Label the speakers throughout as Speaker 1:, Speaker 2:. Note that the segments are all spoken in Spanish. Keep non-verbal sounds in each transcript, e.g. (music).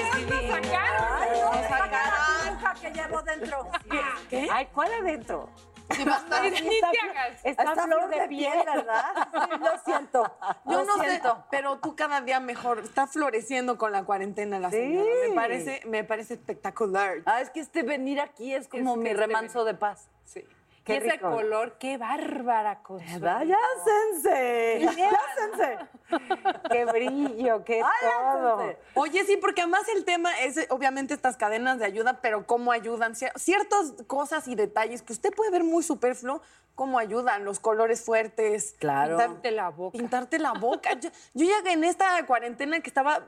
Speaker 1: No,
Speaker 2: la que llevo dentro.
Speaker 1: ¿Qué?
Speaker 3: Ay, ¿cuál adentro?
Speaker 2: Sí, Ni te hagas.
Speaker 3: está
Speaker 4: Está
Speaker 3: flor de piel, ¿verdad? (laughs) Sí, lo siento.
Speaker 4: Yo
Speaker 3: lo
Speaker 4: no
Speaker 3: siento.
Speaker 4: sé, pero tú cada día mejor. Está floreciendo con la cuarentena la
Speaker 3: Sí.
Speaker 4: señora. Me parece, me parece espectacular.
Speaker 3: Ah, es que este venir aquí es como
Speaker 2: Es
Speaker 3: mi
Speaker 2: este
Speaker 3: remanso de paz.
Speaker 4: Sí.
Speaker 3: Qué
Speaker 2: y ese
Speaker 3: rico.
Speaker 2: color, qué bárbara con su-
Speaker 3: ¿Verdad? ¡Ya, sense! ¡Ya, sense! ¡Qué brillo! ¡Qué
Speaker 4: Ay,
Speaker 3: todo!
Speaker 4: Oye, sí, porque además el tema es eh, obviamente estas cadenas de ayuda, pero cómo ayudan. Cier- Ciertas cosas y detalles que usted puede ver muy superfluo, cómo ayudan, los colores fuertes.
Speaker 3: Claro.
Speaker 2: Pintarte la boca.
Speaker 4: Pintarte la boca. (laughs) Yo, yo ya en esta cuarentena que estaba,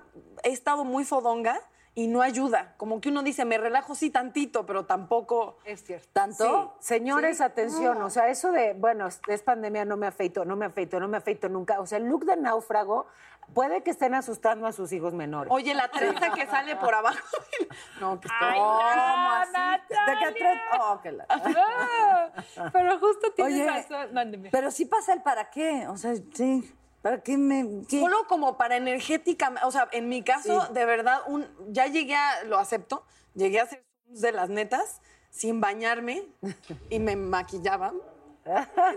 Speaker 4: he estado muy fodonga y no ayuda. Como que uno dice, me relajo sí tantito, pero tampoco...
Speaker 2: Es cierto.
Speaker 3: ¿Tanto?
Speaker 4: Sí,
Speaker 5: Señores,
Speaker 4: sí.
Speaker 5: atención, o sea, eso de, bueno, es, pandemia, no me afeito, no me afeito, no me afeito nunca. O sea, el look de náufrago puede que estén asustando a sus hijos menores.
Speaker 4: Oye, la trenza que sale por abajo. (laughs) No, que está...
Speaker 2: Ay,
Speaker 3: ¿Cómo
Speaker 2: ya,
Speaker 3: así? ¿De qué Oh, que la-
Speaker 2: Ah, pero justo tienes
Speaker 3: Oye,
Speaker 2: razón. Mándeme.
Speaker 3: Pero sí pasa el para qué. O sea, sí. ¿Para qué me.? qué?
Speaker 4: Solo como para energética, o sea, en mi caso, de verdad, un, ya llegué a, lo acepto, llegué a hacer de las netas sin bañarme y me maquillaban.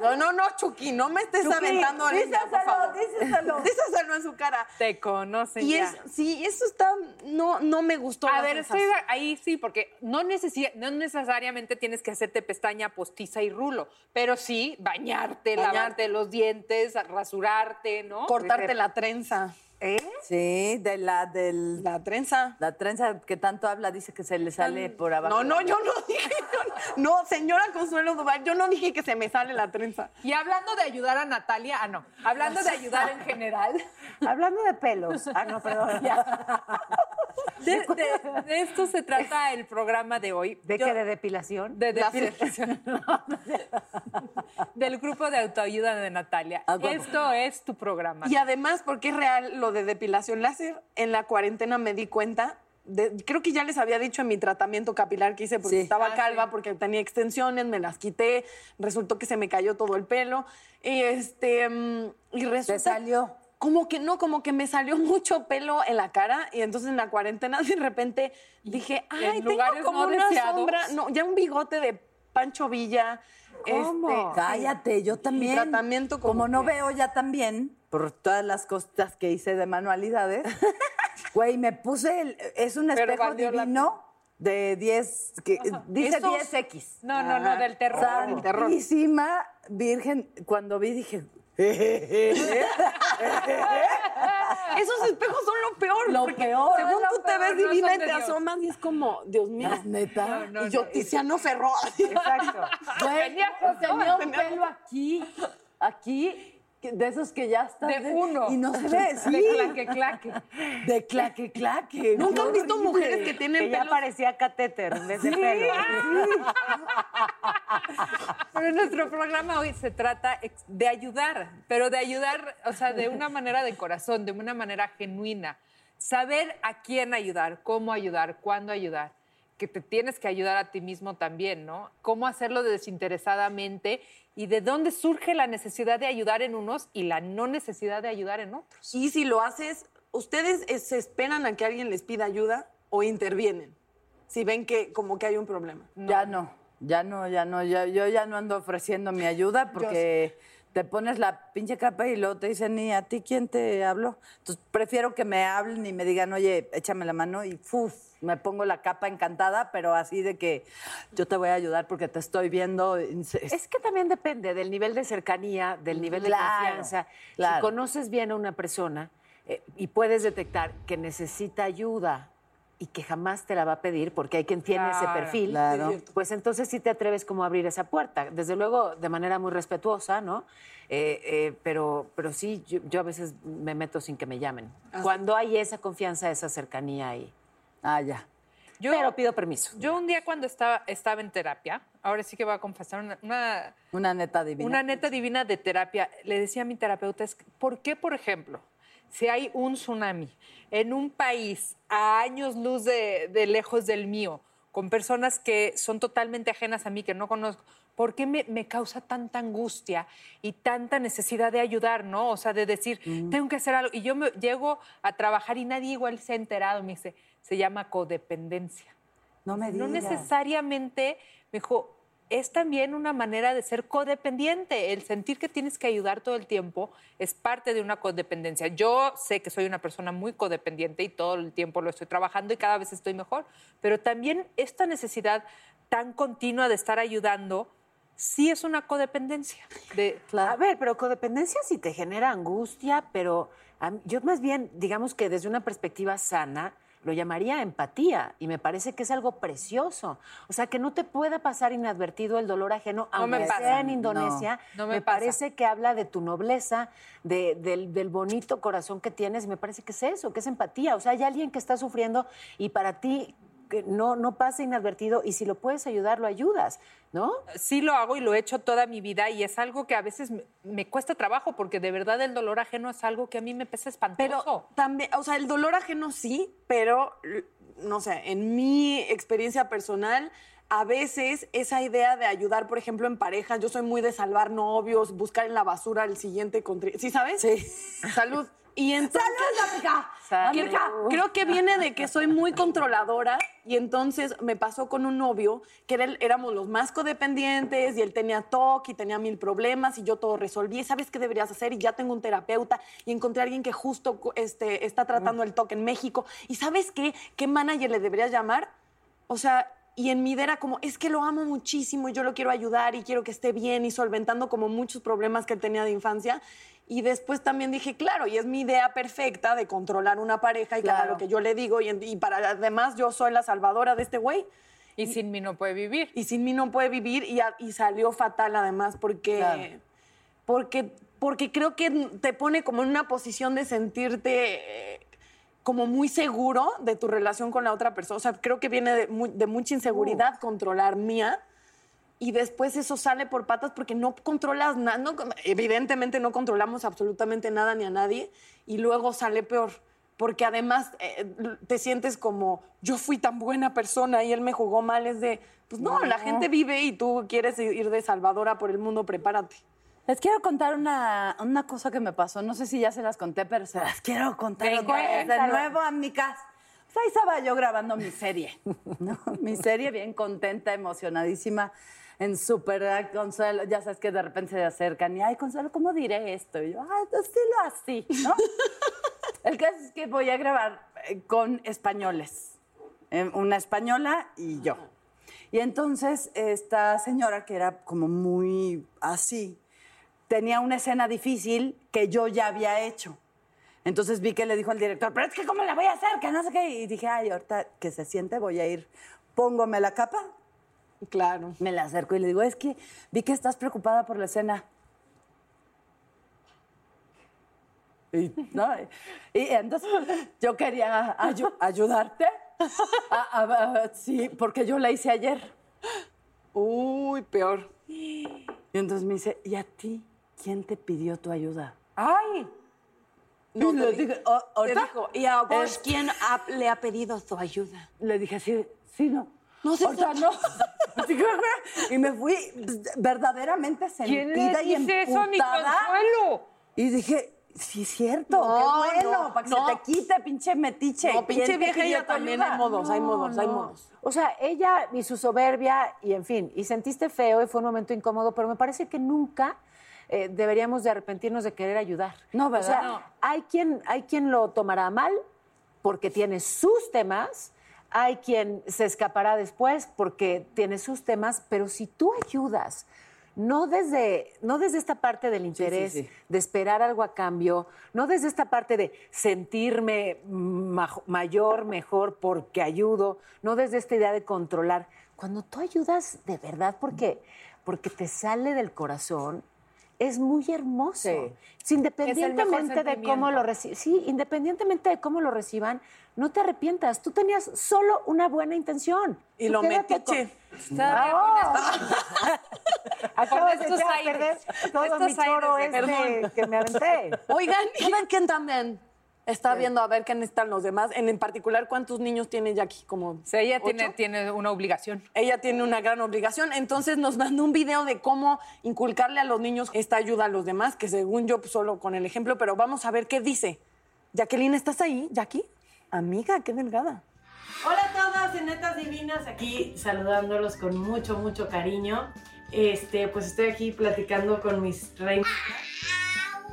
Speaker 4: No, no, no, Chucky, no me estés
Speaker 3: Chucky,
Speaker 4: aventando por
Speaker 3: díselo,
Speaker 4: favor.
Speaker 3: díselo. (laughs)
Speaker 4: Díselo en su cara.
Speaker 2: Te conocen
Speaker 4: Y
Speaker 2: ya.
Speaker 4: es, sí, eso está, no, no me gustó.
Speaker 2: A ver, estoy ahí sí, porque no, necesi- no necesariamente tienes que hacerte pestaña postiza y rulo, pero sí bañarte,
Speaker 4: Bañar.
Speaker 2: lavarte los dientes, rasurarte, ¿no?
Speaker 4: Cortarte la trenza.
Speaker 5: ¿Eh?
Speaker 3: Sí, de la del.
Speaker 4: La trenza.
Speaker 3: La trenza que tanto habla dice que se le sale por abajo.
Speaker 4: No, no, yo no (laughs) dije. yo no, no, señora Consuelo Duval, yo no dije que se me sale la trenza.
Speaker 2: Y hablando de ayudar a Natalia, ah, no, hablando de ayudar en general, (laughs)
Speaker 5: Hablando de pelos. Ah, no, perdón. (laughs)
Speaker 2: de, de- de esto se trata el programa de hoy.
Speaker 5: ¿De
Speaker 2: Yo-
Speaker 5: qué? ¿De depilación?
Speaker 2: de depilación. Del grupo de autoayuda de Natalia.
Speaker 3: Ah.
Speaker 2: Esto es tu programa.
Speaker 4: Y además, porque es real lo de depilación láser, en la cuarentena me di cuenta, de- creo que ya les había dicho en mi tratamiento capilar que hice porque
Speaker 3: Sí.
Speaker 4: estaba
Speaker 2: Ah,
Speaker 4: calva,
Speaker 2: sí.
Speaker 4: porque tenía extensiones, me las quité, resultó que se me cayó todo el pelo. Y este mm, y resulta
Speaker 3: ¿Te salió?
Speaker 4: como que no, como que me salió (laughs) mucho pelo en la cara y entonces en la cuarentena de repente dije,
Speaker 2: en
Speaker 4: ay, tengo como
Speaker 2: no
Speaker 4: una
Speaker 2: deseados?
Speaker 4: sombra, no, ya un bigote de Pancho Villa.
Speaker 5: ¿Cómo?
Speaker 4: Este,
Speaker 3: Cállate, yo también.
Speaker 4: tratamiento como
Speaker 3: como no
Speaker 4: que-
Speaker 3: veo ya también, por todas las cosas que hice de manualidades, (laughs) güey, me puse, el- es un
Speaker 2: Pero
Speaker 3: espejo
Speaker 2: la
Speaker 3: divino de 10, que dice
Speaker 4: Esos-
Speaker 3: 10X.
Speaker 2: No, no, no, del terror.
Speaker 4: del terror.
Speaker 3: Santísima Virgen, cuando vi dije, (laughs) (laughs) (laughs)
Speaker 4: Esos espejos son lo peor.
Speaker 3: Lo peor.
Speaker 4: Según tú te ves divina y te asomas y es como, Dios mío.
Speaker 3: neta.
Speaker 2: No,
Speaker 4: y yo,
Speaker 2: no,
Speaker 4: Tiziano Ferro.
Speaker 5: Exacto. (laughs)
Speaker 2: Tenía
Speaker 3: tenía un pelo aquí, aquí, que- de esos que ya están.
Speaker 2: De uno.
Speaker 3: Y no se (laughs) ve, sí.
Speaker 2: De claque, claque.
Speaker 3: De claque, claque. (laughs)
Speaker 4: ¿Nunca han visto mujeres que tienen
Speaker 5: Que ya
Speaker 4: pelos?
Speaker 5: parecía catéter (laughs) en vez de pelo.
Speaker 2: Pero nuestro programa hoy se trata de ayudar, pero de ayudar, o sea, de una manera de corazón, de una manera genuina. Saber a quién ayudar, cómo ayudar, cuándo ayudar. Que te tienes que ayudar a ti mismo también, ¿no? Cómo hacerlo desinteresadamente y de dónde surge la necesidad de ayudar en unos y la no necesidad de ayudar en otros.
Speaker 4: Y si lo haces, ¿ustedes eh, se esperan a que alguien les pida ayuda o intervienen? Si ven que como que hay un problema.
Speaker 3: Ya no, ya no, ya no, ya, yo ya no ando ofreciendo mi ayuda porque te pones la pinche capa y luego te dicen, ¿y a ti quién te habló? Entonces prefiero que me hablen y me digan, oye, échame la mano y ¡fuf! me pongo la capa encantada, pero así de que yo te voy a ayudar porque te estoy viendo.
Speaker 5: Es que también depende del nivel de cercanía, del nivel de
Speaker 3: Claro,
Speaker 5: confianza. Si conoces bien a una persona eh, y puedes detectar que necesita ayuda y que jamás te la va a pedir porque hay quien tiene ese perfil,
Speaker 3: claro.
Speaker 5: pues entonces sí te atreves como a abrir esa puerta. Desde luego, de manera muy respetuosa, ¿no? Eh, eh, pero, pero sí, yo, yo a veces me meto sin que me llamen. Cuando hay esa confianza, esa cercanía ahí.
Speaker 3: Ah, ya.
Speaker 2: Yo,
Speaker 5: pero pido permiso.
Speaker 2: yo un día cuando estaba, estaba en terapia, ahora sí que voy a confesar una, una,
Speaker 3: Una neta divina.
Speaker 2: una neta divina de terapia, le decía a mi terapeuta, es ¿por qué, por ejemplo, si hay un tsunami en un país a años luz de, de lejos del mío, con personas que son totalmente ajenas a mí, que no conozco, ¿por qué me, me causa tanta angustia y tanta necesidad de ayudar, no? O sea, de decir, tengo que hacer algo. Y yo me, llego a trabajar y nadie igual se ha enterado, me dice, se llama codependencia.
Speaker 3: No me
Speaker 2: No
Speaker 3: digas.
Speaker 2: necesariamente, me dijo, es también una manera de ser codependiente. El sentir que tienes que ayudar todo el tiempo es parte de una codependencia. Yo sé que soy una persona muy codependiente y todo el tiempo lo estoy trabajando y cada vez estoy mejor, pero también esta necesidad tan continua de estar ayudando sí es una codependencia. De,
Speaker 5: A ver, pero codependencia sí te genera angustia, pero yo más bien, digamos que desde una perspectiva sana, lo llamaría empatía y me parece que es algo precioso. O sea, que no te pueda pasar inadvertido el dolor ajeno,
Speaker 2: No
Speaker 5: aunque sea en Indonesia,
Speaker 2: No me
Speaker 5: me, parece que habla de tu nobleza, de- del, del bonito corazón que tienes y me parece que es eso, que es empatía. O sea, hay alguien que está sufriendo y para ti que no, no pasa inadvertido y si lo puedes ayudar, lo ayudas, ¿no?
Speaker 2: sí lo hago y lo he hecho toda mi vida y es algo que a veces me, me cuesta trabajo porque de verdad el dolor ajeno es algo que a mí me pesa espantoso.
Speaker 4: Pero también, o sea, el dolor ajeno sí, pero no sé, en mi experiencia personal, a veces esa idea de ayudar, por ejemplo, en pareja, yo soy muy de salvar novios, buscar en la basura el siguiente ¿Sí sabes?
Speaker 3: Sí.
Speaker 4: Salud. Y entonces,
Speaker 3: Salud.
Speaker 4: Creo, creo que viene de que soy muy controladora y entonces me pasó con un novio que era el- éramos los más codependientes y él tenía TOC y tenía mil problemas y yo todo resolví. ¿Sabes qué deberías hacer? Y ya tengo un terapeuta y encontré a alguien que justo este, está tratando el TOC en México. ¿Y sabes qué? ¿Qué manager le deberías llamar? O sea, y en mi idea era como, es que lo amo muchísimo y yo lo quiero ayudar y quiero que esté bien y solventando como muchos problemas que él tenía de infancia. Y después también dije, claro, y es mi idea perfecta de controlar una pareja y
Speaker 3: Claro.
Speaker 4: lo que yo le digo. Y, y para además yo soy la salvadora de este güey.
Speaker 2: y sin mí no puede vivir.
Speaker 4: Y sin mí no puede vivir y, a- y salió fatal además porque,
Speaker 3: Claro.
Speaker 4: porque, porque creo que te pone como en una posición de sentirte eh, como muy seguro de tu relación con la otra persona. O sea, creo que viene de mucha inseguridad controlar mía. Y después eso sale por patas porque no controlas nada. no evidentemente no controlamos absolutamente nada ni a nadie. Y luego sale peor. Porque además eh, te sientes como, yo fui tan buena persona y él me jugó mal. Es de, pues no, la gente vive y tú quieres ir de salvadora por el mundo, prepárate.
Speaker 3: Les quiero contar una, una cosa que me pasó. No sé si ya se las conté, pero se las quiero contar de nuevo, amigas. Pues ahí estaba yo grabando mi serie, (laughs) ¿no? Mi serie bien contenta, emocionadísima, en súper Consuelo. Ya sabes que de repente se acercan y, ay, Consuelo, ¿cómo diré esto? Y yo, ay, pues dilo así, ¿no? (laughs) El caso es que voy a grabar eh, con españoles. Eh, Una española y yo. Y entonces esta señora, que era como muy así, tenía una escena difícil que yo ya había hecho. Entonces vi que le dijo al director, pero es que ¿cómo la voy a hacer? Que no sé qué. Y dije, ay, ahorita que se siente voy a ir, póngome la capa.
Speaker 4: Claro.
Speaker 3: Me la acerco y le digo, es que vi que estás preocupada por la escena. Y, ¿no? y entonces yo quería ayu- ayudarte. A- a- a- sí, porque yo la hice ayer.
Speaker 4: Uy, peor.
Speaker 3: Y entonces me dice, ¿y a ti quién te pidió tu ayuda?
Speaker 2: ¡Ay!
Speaker 4: No,
Speaker 3: le
Speaker 4: di-
Speaker 3: dije,
Speaker 4: ¿y a vos
Speaker 3: Es-
Speaker 4: quién ha- le ha pedido tu ayuda?
Speaker 3: Le dije, sí, sí, no.
Speaker 4: No sé.
Speaker 3: Ahorita no. (laughs) Así que, y me fui verdaderamente
Speaker 2: ¿Quién
Speaker 3: sentida y
Speaker 2: dice eso a mi
Speaker 3: emputada.
Speaker 2: consuelo?
Speaker 3: Y dije, sí, es cierto,
Speaker 4: No,
Speaker 3: qué bueno,
Speaker 4: no,
Speaker 3: para que
Speaker 4: no.
Speaker 3: se te quite, pinche metiche.
Speaker 4: No, pinche
Speaker 3: ¿Quién te
Speaker 4: vieja, ella también
Speaker 3: ayuda?
Speaker 4: hay modos, hay
Speaker 5: No,
Speaker 4: modos, hay
Speaker 5: no.
Speaker 4: modos.
Speaker 5: O sea, ella y su soberbia, y en fin, y sentiste feo y fue un momento incómodo, pero me parece que nunca eh, deberíamos de arrepentirnos de querer ayudar.
Speaker 3: No, ¿verdad?
Speaker 5: O sea,
Speaker 2: No.
Speaker 5: hay, quien, hay quien lo tomará mal porque tiene sus temas, hay quien se escapará después porque tiene sus temas, pero si tú ayudas, no desde, no desde esta parte del interés,
Speaker 3: sí.
Speaker 5: de esperar algo a cambio, no desde esta parte de sentirme ma- mayor, mejor porque ayudo, no desde esta idea de controlar. Cuando tú ayudas de verdad porque, porque te sale del corazón, es muy hermoso.
Speaker 3: Sí.
Speaker 5: Sí, independientemente de cómo lo reci- sí, independientemente de cómo lo reciban, no te arrepientas. Tú tenías solo una buena intención.
Speaker 4: Y
Speaker 5: Tú
Speaker 4: lo metiche.
Speaker 5: con- (laughs) Acabas de echar a perder todo
Speaker 2: estos
Speaker 5: mi choro este que me aventé. (laughs)
Speaker 4: Oigan, ¿saben quién también está viendo a ver qué necesitan los demás? En, en particular, ¿cuántos niños tiene Jackie? Como
Speaker 2: ella tiene, tiene una obligación.
Speaker 4: ella tiene una gran obligación. Entonces nos mandó un video de cómo inculcarle a los niños esta ayuda a los demás, que según yo, pues, solo con el ejemplo, pero vamos a ver qué dice. Jacqueline, ¿estás ahí, Jackie? Amiga, qué delgada.
Speaker 6: Hola a todas, netas divinas, aquí saludándolos con mucho, mucho cariño. Este, pues estoy aquí platicando con mis reinas.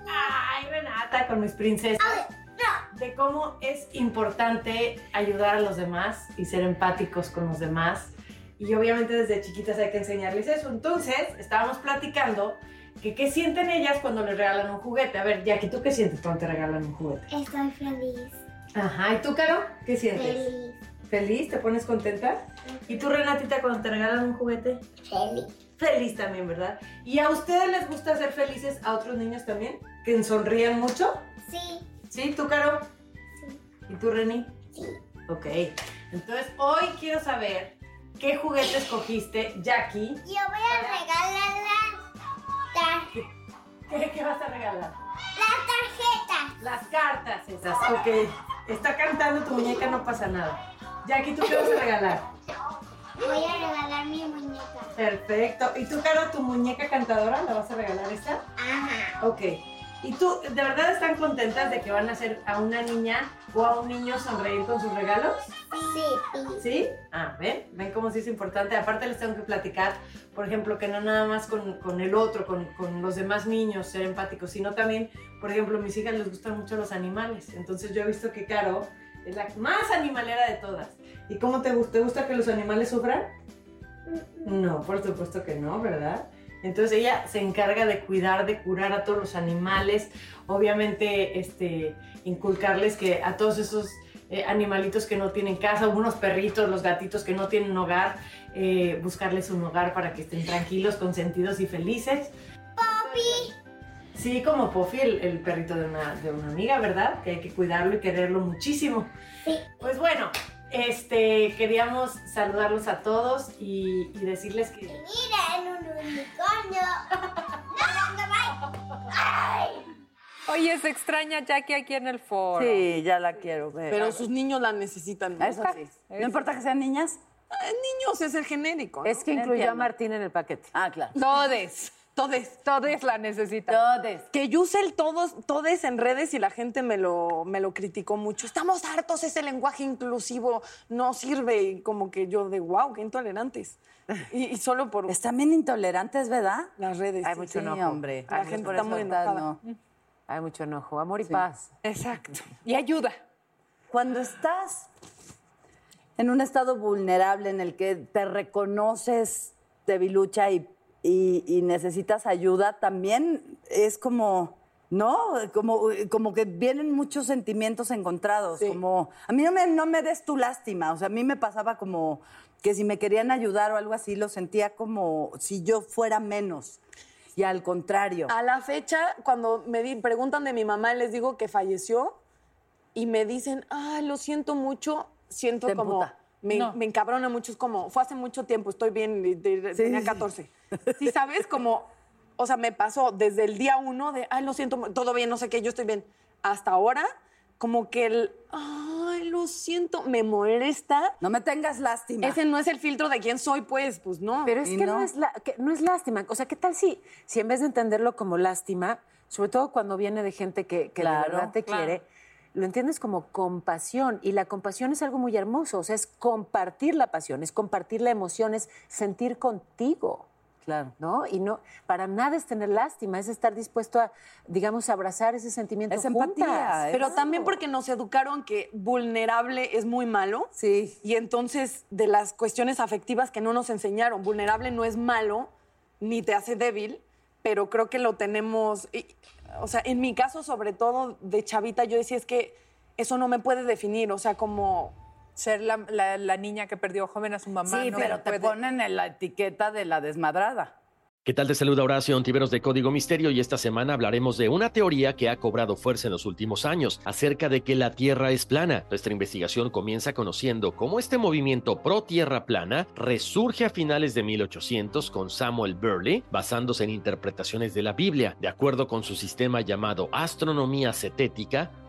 Speaker 6: Ay, Renata, con mis princesas. De cómo es importante ayudar a los demás y ser empáticos con los demás. Y obviamente desde chiquitas hay que enseñarles eso. Entonces, estábamos platicando que qué sienten ellas cuando les regalan un juguete. A ver, Jackie, ¿tú qué sientes cuando te regalan un juguete?
Speaker 7: Estoy feliz,
Speaker 6: Ajá, ¿y tú, Caro? ¿Qué sientes?
Speaker 7: feliz,
Speaker 6: ¿Feliz? ¿Te pones contenta? ¿Y tú, Renatita, cuando te regalan un juguete?
Speaker 7: feliz.
Speaker 6: Feliz también, ¿verdad? ¿Y a ustedes les gusta ser felices a otros niños también? ¿Que sonrían mucho?
Speaker 7: Sí,
Speaker 6: ¿Sí? ¿Tú, Caro?
Speaker 7: Sí.
Speaker 6: ¿Y tú, Reni?
Speaker 7: sí.
Speaker 6: Ok. Entonces, hoy quiero saber qué juguete escogiste, Jackie.
Speaker 7: Yo voy a regalar tar-
Speaker 6: ¿Qué, qué vas a regalar?
Speaker 7: las tarjetas.
Speaker 6: Las cartas esas. Ok. Está cantando tu muñeca, no pasa nada. Jackie, ¿tú qué vas a regalar?
Speaker 7: Voy a regalar mi muñeca.
Speaker 6: Perfecto. ¿Y tú, Caro, tu muñeca cantadora, la vas a regalar esta?
Speaker 7: Ajá.
Speaker 6: Ok. ¿Y tú, de verdad están contentas de que van a hacer a una niña o a un niño sonreír con sus regalos?
Speaker 7: Sí, sí.
Speaker 6: Ah, ¿ven? ¿Ven cómo sí es importante? Aparte les tengo que platicar, por ejemplo, que no nada más con, con el otro, con, con los demás niños, ser empáticos, sino también, por ejemplo, a mis hijas les gustan mucho los animales. Entonces yo he visto que Caro es la más animalera de todas. ¿Y cómo te gusta? ¿Te gusta que los animales sufran? No, por supuesto que no, ¿verdad? Entonces ella se encarga de cuidar, de curar a todos los animales, obviamente este, inculcarles que a todos esos eh, animalitos que no tienen casa, unos perritos, los gatitos que no tienen hogar, eh, buscarles un hogar para que estén tranquilos, consentidos y felices.
Speaker 7: Poppy.
Speaker 6: Sí, como Puffy, el, el perrito de una, de una amiga, ¿verdad? Que hay que cuidarlo y quererlo muchísimo.
Speaker 7: Sí.
Speaker 6: Pues bueno, este, queríamos saludarlos a todos y, y decirles que...
Speaker 7: Miren, un unicornio. No, no, no, Ay.
Speaker 2: Oye, se extraña Jackie aquí en el foro.
Speaker 3: Sí, ya la quiero ver.
Speaker 4: Pero sus niños la necesitan.
Speaker 3: Eso sí. No importa que sean niñas.
Speaker 4: Ah, niños es el genérico. ¿no?
Speaker 5: Es que incluyó a. Martín en el paquete.
Speaker 3: Ah, claro.
Speaker 2: Todes.
Speaker 4: Todes.
Speaker 2: Todes la necesitan.
Speaker 3: Todes.
Speaker 4: Que yo usé el todos, todes en redes y la gente me lo, me lo criticó mucho. Estamos hartos, ese lenguaje inclusivo no sirve. Y como que yo de wow, qué intolerantes. Y, y solo por
Speaker 3: Están bien intolerantes, ¿verdad?
Speaker 4: las redes.
Speaker 5: Hay
Speaker 4: sí.
Speaker 5: mucho
Speaker 3: Sí,
Speaker 5: enojo.
Speaker 3: hombre.
Speaker 4: La
Speaker 5: Hay
Speaker 4: gente
Speaker 5: mucho
Speaker 4: está
Speaker 5: enojo.
Speaker 4: muy enojada.
Speaker 3: no.
Speaker 5: Hay mucho enojo. Amor y paz.
Speaker 2: Exacto. Y ayuda.
Speaker 3: Cuando estás en un estado vulnerable en el que te reconoces debilucha y, y- y necesitas ayuda, también es como, ¿no? Como, como que vienen muchos sentimientos encontrados.
Speaker 4: Sí.
Speaker 3: Como, a mí no me, no me des tu lástima. O sea, a mí me pasaba como que si me querían ayudar o algo así, lo sentía como si yo fuera menos. Y al contrario.
Speaker 4: A la fecha, cuando me di- preguntan de mi mamá, les digo que falleció y me dicen, ay, lo siento mucho, siento
Speaker 3: Te
Speaker 4: como... Me,
Speaker 2: No.
Speaker 4: me encabrona mucho, es como, fue hace mucho tiempo, estoy bien, y de-
Speaker 3: Sí,
Speaker 4: tenía
Speaker 3: sí.
Speaker 4: 14. Sí, ¿sabes? Como, o sea, me pasó desde el día uno de, ay, lo siento, todo bien, no sé qué, yo estoy bien, hasta ahora, como que el, ay, lo siento, me molesta.
Speaker 3: No me tengas lástima.
Speaker 4: Ese no es el filtro de quién soy, pues, pues no.
Speaker 5: Pero es que
Speaker 3: no.
Speaker 5: no, es la- que no es lástima. O sea, ¿qué tal si, si en vez de entenderlo como lástima, sobre todo cuando viene de gente que, que
Speaker 3: Claro,
Speaker 5: de verdad te
Speaker 2: claro.
Speaker 5: quiere, lo entiendes como compasión? Y la compasión es algo muy hermoso. O sea, es compartir la pasión, es compartir la emoción, es sentir contigo.
Speaker 3: Claro.
Speaker 5: ¿No? Y no, para nada es tener lástima, es estar dispuesto a, digamos, abrazar ese sentimiento.
Speaker 3: Es empatía,
Speaker 5: juntas.
Speaker 3: ¿eh?
Speaker 4: Pero también porque nos educaron que vulnerable es muy malo.
Speaker 3: Sí.
Speaker 4: Y entonces, de las cuestiones afectivas que no nos enseñaron, vulnerable no es malo, ni te hace débil, pero creo que lo tenemos, y- o sea, en mi caso sobre todo de chavita, yo decía es que eso no me puede definir, o sea, como
Speaker 2: Ser la, la- la niña que perdió joven a su mamá.
Speaker 3: Sí,
Speaker 2: no
Speaker 3: pero te
Speaker 2: puede-
Speaker 3: ponen en la etiqueta de la desmadrada.
Speaker 8: ¿Qué tal? Te saluda Horacio Ontiveros de Código Misterio y esta semana hablaremos de una teoría que ha cobrado fuerza en los últimos años acerca de que la Tierra es plana. Nuestra investigación comienza conociendo cómo este movimiento pro Tierra plana resurge a finales de 1800 con Samuel Burley basándose en interpretaciones de la Biblia. De acuerdo con su sistema llamado astronomía cetética,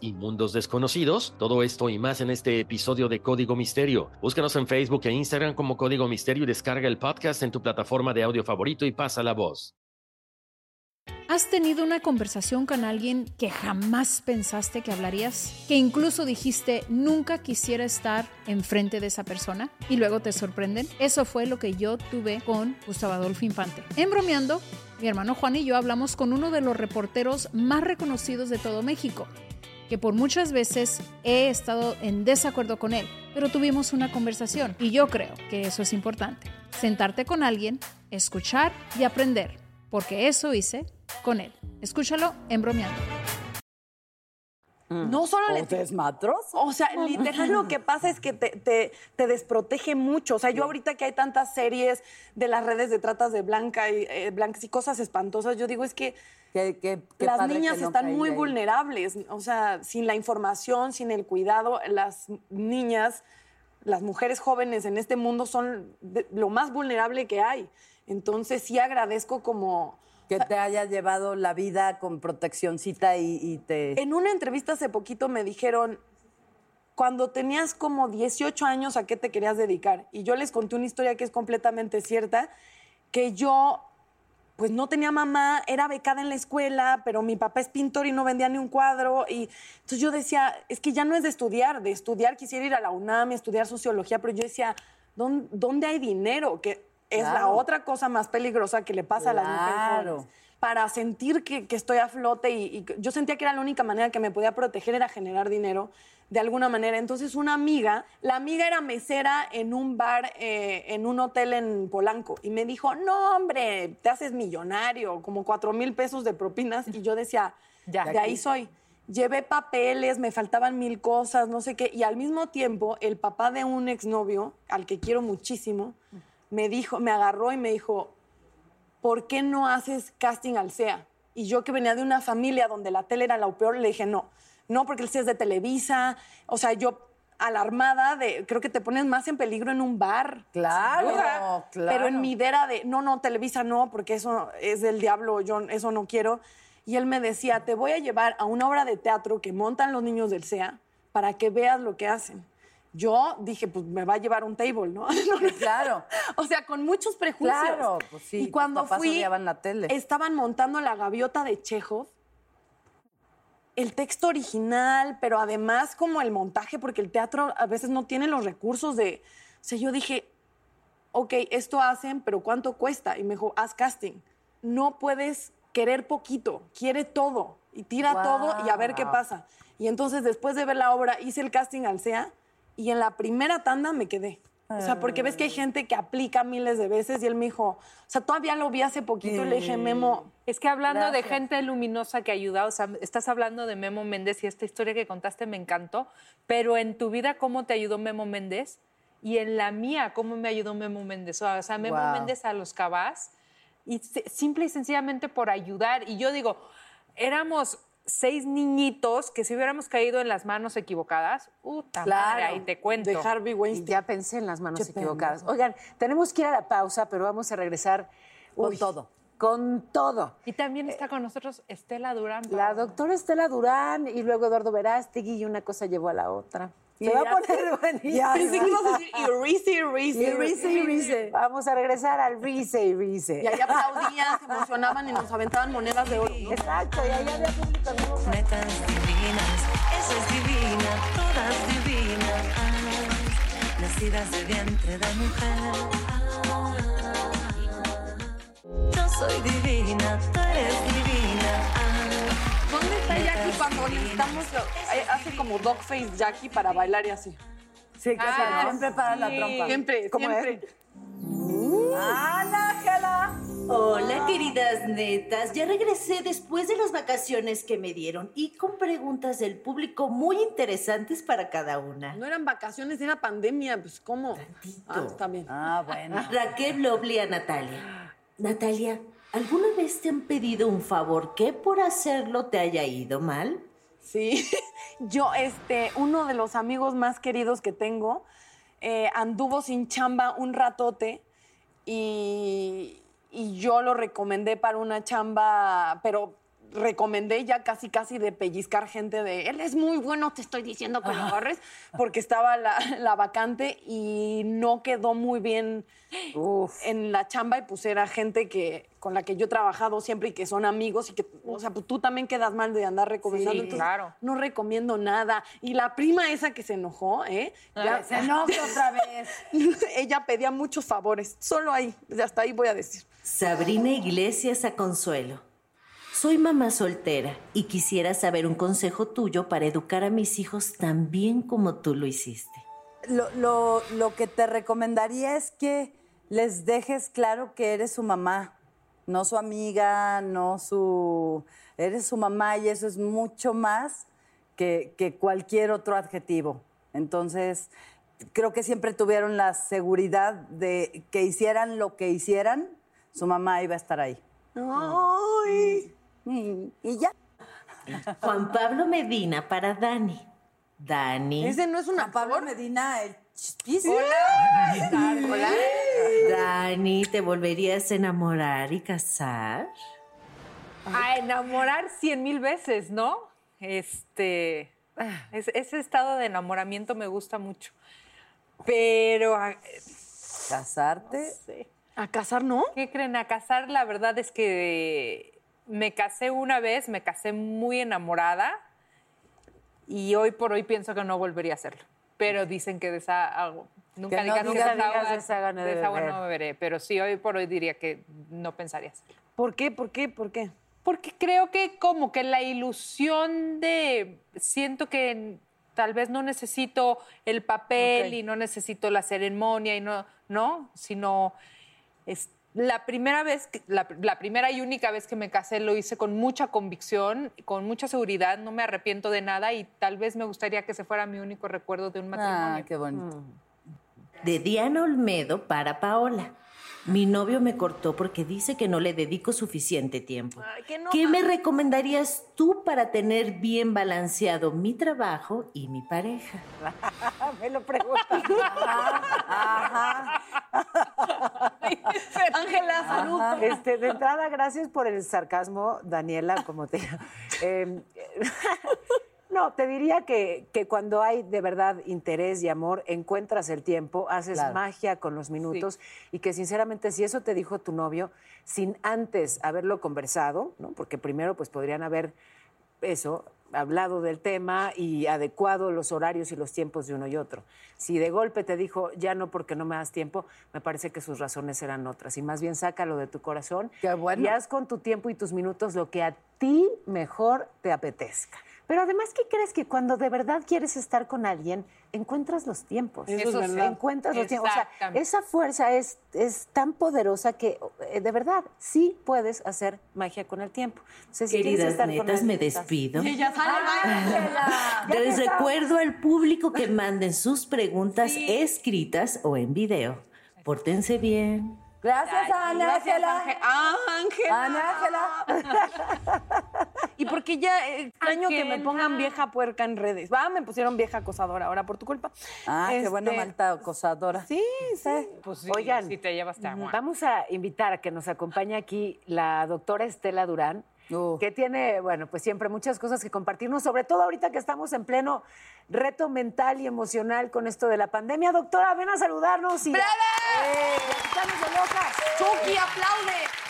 Speaker 8: y mundos desconocidos? Todo esto y más en este episodio de Código Misterio. Búscanos en Facebook e Instagram como Código Misterio y descarga el podcast en tu plataforma de audio favorito y pasa la voz.
Speaker 9: ¿Has tenido una conversación con alguien que jamás pensaste que hablarías? Que incluso dijiste nunca quisiera estar enfrente de esa persona y luego te sorprenden. Eso fue lo que yo tuve con Gustavo Adolfo Infante. En bromeando, mi hermano Juan y yo hablamos con uno de los reporteros más reconocidos de todo México que por muchas veces he estado en desacuerdo con él, pero tuvimos una conversación y yo creo que eso es importante. Sentarte con alguien, escuchar y aprender, porque eso hice con él. Escúchalo en bromeando.
Speaker 4: No solo
Speaker 3: ¿O
Speaker 4: le? O sea, literal lo que pasa es que te, te- te desprotege mucho. O sea, yo ahorita que hay tantas series de las redes de tratas de blanca y, eh, blancas y cosas espantosas, yo digo es que
Speaker 3: Qué- qué- qué
Speaker 4: las niñas
Speaker 3: que no
Speaker 4: están muy
Speaker 3: ahí.
Speaker 4: vulnerables. O sea, sin la información, sin el cuidado, las niñas, las mujeres jóvenes en este mundo son de- lo más vulnerable que hay. Entonces sí agradezco como...
Speaker 3: Que te haya llevado la vida con proteccioncita y, te...
Speaker 4: En una entrevista hace poquito me dijeron, cuando tenías como 18 años, ¿a qué te querías dedicar? Y yo les conté una historia que es completamente cierta, que yo pues no tenía mamá, era becada en la escuela, pero mi papá es pintor y no vendía ni un cuadro. Y entonces yo decía, es que ya no es de estudiar, de estudiar quisiera ir a la UNAM estudiar sociología, pero yo decía, ¿dónde, dónde hay dinero? Que es la otra cosa más peligrosa que le pasa a las mujeres jóvenes para sentir que, que estoy a flote y, y yo sentía que era la única manera que me podía proteger era generar dinero de alguna manera. Entonces una amiga, la amiga era mesera en un bar, eh, en un hotel en Polanco y me dijo, no hombre, te haces millonario, como cuatro mil pesos de propinas y yo decía, (laughs)
Speaker 2: Ya.
Speaker 4: de ahí soy. Llevé papeles, me faltaban mil cosas, no sé qué. Y al mismo tiempo, el papá de un exnovio, al que quiero muchísimo, me dijo, me agarró y me dijo, ¿por qué no haces casting al SEA? Y yo que venía de una familia donde la tele era lo peor, le dije, no, no, porque el SEA es de Televisa. O sea, yo alarmada de, creo que te pones más en peligro en un bar.
Speaker 3: Claro,
Speaker 4: duda.
Speaker 3: claro.
Speaker 4: Pero en mi idea de, no, no, Televisa no, porque eso es del diablo, yo eso no quiero. Y él me decía, te voy a llevar a una obra de teatro que montan los niños del SEA para que veas lo que hacen. Yo dije, pues me va a llevar un table, (laughs) ¿no?
Speaker 3: Claro.
Speaker 4: O sea, con muchos prejuicios.
Speaker 3: Claro, pues sí,
Speaker 4: Y cuando fui,
Speaker 3: la tele.
Speaker 4: estaban montando la gaviota de Chekhov. El texto original, pero además como el montaje, porque el teatro a veces no tiene los recursos de... O sea, yo dije, ok, esto hacen, pero ¿cuánto cuesta? Y me dijo, haz casting. No puedes querer poquito, quiere todo. Y tira todo y a ver qué
Speaker 3: Wow.
Speaker 4: pasa. Y entonces después de ver la obra hice el casting al SEA y en la primera tanda me quedé. O sea, porque ves que hay gente que aplica miles de veces y él me dijo, o sea, todavía lo vi hace poquito y le dije, Memo,
Speaker 2: Es que hablando de gente luminosa que ayuda, o sea, estás hablando de Memo Méndez y esta historia que contaste me encantó, pero en tu vida, ¿cómo te ayudó Memo Méndez? Y en la mía, ¿cómo me ayudó Memo Méndez? O sea, Memo
Speaker 3: Wow.
Speaker 2: Méndez a los cabás, y simple y sencillamente por ayudar. Y yo digo, éramos seis niñitos que si hubiéramos caído en las manos equivocadas, puta madre,
Speaker 3: Claro.
Speaker 2: ahí te cuento.
Speaker 4: de Harvey
Speaker 5: Y
Speaker 4: Weinstein.
Speaker 5: ya pensé en las manos
Speaker 3: Qué pena.
Speaker 5: equivocadas. Oigan, tenemos que ir a la pausa, pero vamos a regresar
Speaker 3: Con
Speaker 5: uy,
Speaker 3: todo.
Speaker 5: Con todo.
Speaker 2: Y también está con nosotros Estela Durán.
Speaker 5: La doctora Estela Durán y luego Eduardo Verástegui y una cosa llevó a la otra. Se va a poner (laughs) buenísimo.
Speaker 4: Pensé que ibas a decir y y Reese.
Speaker 5: Vamos a regresar al Rice y Rice.
Speaker 4: Y ahí aplaudían, se emocionaban y nos aventaban monedas de oro. ¿no?
Speaker 5: Exacto, y ahí había público en vivo.
Speaker 1: Netas divinas, esa es divina, todas divinas, ah, nacidas de vientre de mujer. Yo soy divina, tú eres divina. ah,
Speaker 4: ¿Dónde está Jackie cuando necesitamos, eh, hace como dogface Jackie para bailar y así?
Speaker 3: Sí, que
Speaker 2: Ah,
Speaker 3: siempre para la trompa.
Speaker 4: Siempre,
Speaker 5: ¿Cómo
Speaker 4: siempre.
Speaker 3: ¡Ana, Ángela!
Speaker 10: Hola, queridas netas. Ya regresé después de las vacaciones que me dieron y con preguntas del público muy interesantes para cada una.
Speaker 4: No eran vacaciones, era pandemia. Pues, ¿cómo?
Speaker 10: Tantito.
Speaker 4: Ah, está bien.
Speaker 3: Ah, bueno.
Speaker 10: Raquel Loble a Natalia. Natalia, ¿alguna vez te han pedido un favor que por hacerlo te haya ido mal?
Speaker 4: Sí, (laughs) yo, este, uno de los amigos más queridos que tengo, eh, anduvo sin chamba un ratote y, y yo lo recomendé para una chamba, pero recomendé ya casi casi de pellizcar gente de él es muy bueno, te estoy diciendo que lo agarres, porque estaba la, la vacante y no quedó muy bien en la chamba y pues era gente que con la que yo he trabajado siempre y que son amigos y que, o sea, pues tú también quedas mal de andar recomendando.
Speaker 2: Sí,
Speaker 4: entonces,
Speaker 2: claro.
Speaker 4: No recomiendo nada. Y la prima esa que se enojó, ¿eh? Ya,
Speaker 3: Se enoja otra vez. (laughs)
Speaker 4: ella pedía muchos favores. Solo ahí, hasta ahí voy a decir.
Speaker 10: Sabrina Iglesias a Consuelo. Soy mamá soltera y quisiera saber un consejo tuyo para educar a mis hijos tan bien como tú lo hiciste.
Speaker 3: Lo, lo- lo que te recomendaría es que les dejes claro que eres su mamá, no su amiga, no su... Eres su mamá y eso es mucho más que, que cualquier otro adjetivo. Entonces, creo que siempre tuvieron la seguridad de que hicieran lo que hicieran, su mamá iba a estar ahí.
Speaker 4: Ay.
Speaker 3: Y, y ya.
Speaker 10: Juan Pablo Medina para Dani. Dani.
Speaker 4: Ese no es un
Speaker 3: Juan Pablo. Medina, el chispis.
Speaker 4: Hola.
Speaker 10: Dani, ¿te volverías a enamorar y casar?
Speaker 2: A enamorar cien mil veces, ¿no? Este, es- ese estado de enamoramiento me gusta mucho. Pero,
Speaker 3: Casarte.
Speaker 4: ¿A casar no?
Speaker 2: ¿qué creen? A casar, la verdad es que me casé una vez, me casé muy enamorada y hoy por hoy pienso que no volvería a hacerlo. Pero dicen que de esa agua, nunca
Speaker 3: Que no
Speaker 2: digas
Speaker 3: digas,
Speaker 2: de esa
Speaker 5: digas de esa
Speaker 2: de esa
Speaker 5: beber.
Speaker 2: no beberé. Pero sí, hoy por hoy diría que no pensaría hacerlo.
Speaker 4: ¿Por qué? ¿Por qué? ¿Por qué?
Speaker 2: Porque creo que como que la ilusión de, siento que tal vez no necesito el papel y no necesito la ceremonia y no, no, sino es la primera vez, que- la, la primera y única vez que me casé lo hice con mucha convicción, con mucha seguridad, no me arrepiento de nada y tal vez me gustaría que ese fuera mi único recuerdo de un matrimonio.
Speaker 3: Ah, qué bonito.
Speaker 10: De Diana Olmedo para Paola. Mi novio me cortó porque dice que no le dedico suficiente tiempo.
Speaker 4: Ay, que no
Speaker 10: ¿Qué me recomendarías tú para tener bien balanceado mi trabajo y mi pareja? (laughs)
Speaker 5: Me lo preguntan.
Speaker 4: Ángela, salud.
Speaker 5: Este, de entrada, gracias por el sarcasmo, Daniela, como te (laughs) Eh, No, te diría que, que cuando hay de verdad interés y amor, encuentras el tiempo, haces
Speaker 3: Claro.
Speaker 5: magia con los minutos y que sinceramente si eso te dijo tu novio, sin antes haberlo conversado, ¿no? porque primero pues podrían haber eso, hablado del tema y adecuado los horarios y los tiempos de uno y otro. Si de golpe te dijo, ya no porque no me das tiempo, me parece que sus razones eran otras. Y más bien sácalo de tu corazón
Speaker 3: Qué bueno.
Speaker 5: y haz con tu tiempo y tus minutos lo que a ti mejor te apetezca. Pero además, ¿qué crees? Que cuando de verdad quieres estar con alguien, encuentras los tiempos.
Speaker 4: Eso es verdad.
Speaker 5: Encuentras los tiempos. O sea, esa fuerza es, es tan poderosa que eh, de verdad sí puedes hacer magia con el tiempo. Entonces,
Speaker 10: Queridas
Speaker 5: estar con
Speaker 10: netas,
Speaker 5: alguien,
Speaker 10: me despido.
Speaker 4: Ya sale,
Speaker 10: Les recuerdo al público que manden sus preguntas escritas o en video. Pórtense bien.
Speaker 3: Gracias, Ana Ángela.
Speaker 4: Ah, Ángela.
Speaker 3: Ana Ángela. (laughs)
Speaker 4: Y porque ya eh, extraño que me pongan vieja puerca en redes. Va, me pusieron vieja acosadora ahora por tu culpa.
Speaker 3: Ah, qué buena
Speaker 4: Este,
Speaker 3: malta acosadora.
Speaker 4: Sí, sí.
Speaker 2: Pues sí,
Speaker 5: Oigan,
Speaker 2: si te llevas te.
Speaker 5: Vamos a invitar a que nos acompañe aquí la doctora Estela Durán, que tiene, bueno, pues siempre muchas cosas que compartirnos, sobre todo ahorita que estamos en pleno reto mental y emocional con esto de la pandemia. Doctora, ven a saludarnos y...
Speaker 4: ¡Breve!
Speaker 5: ¡Eh! ¡Estamos de locas!
Speaker 4: ¡Chucky, aplaude!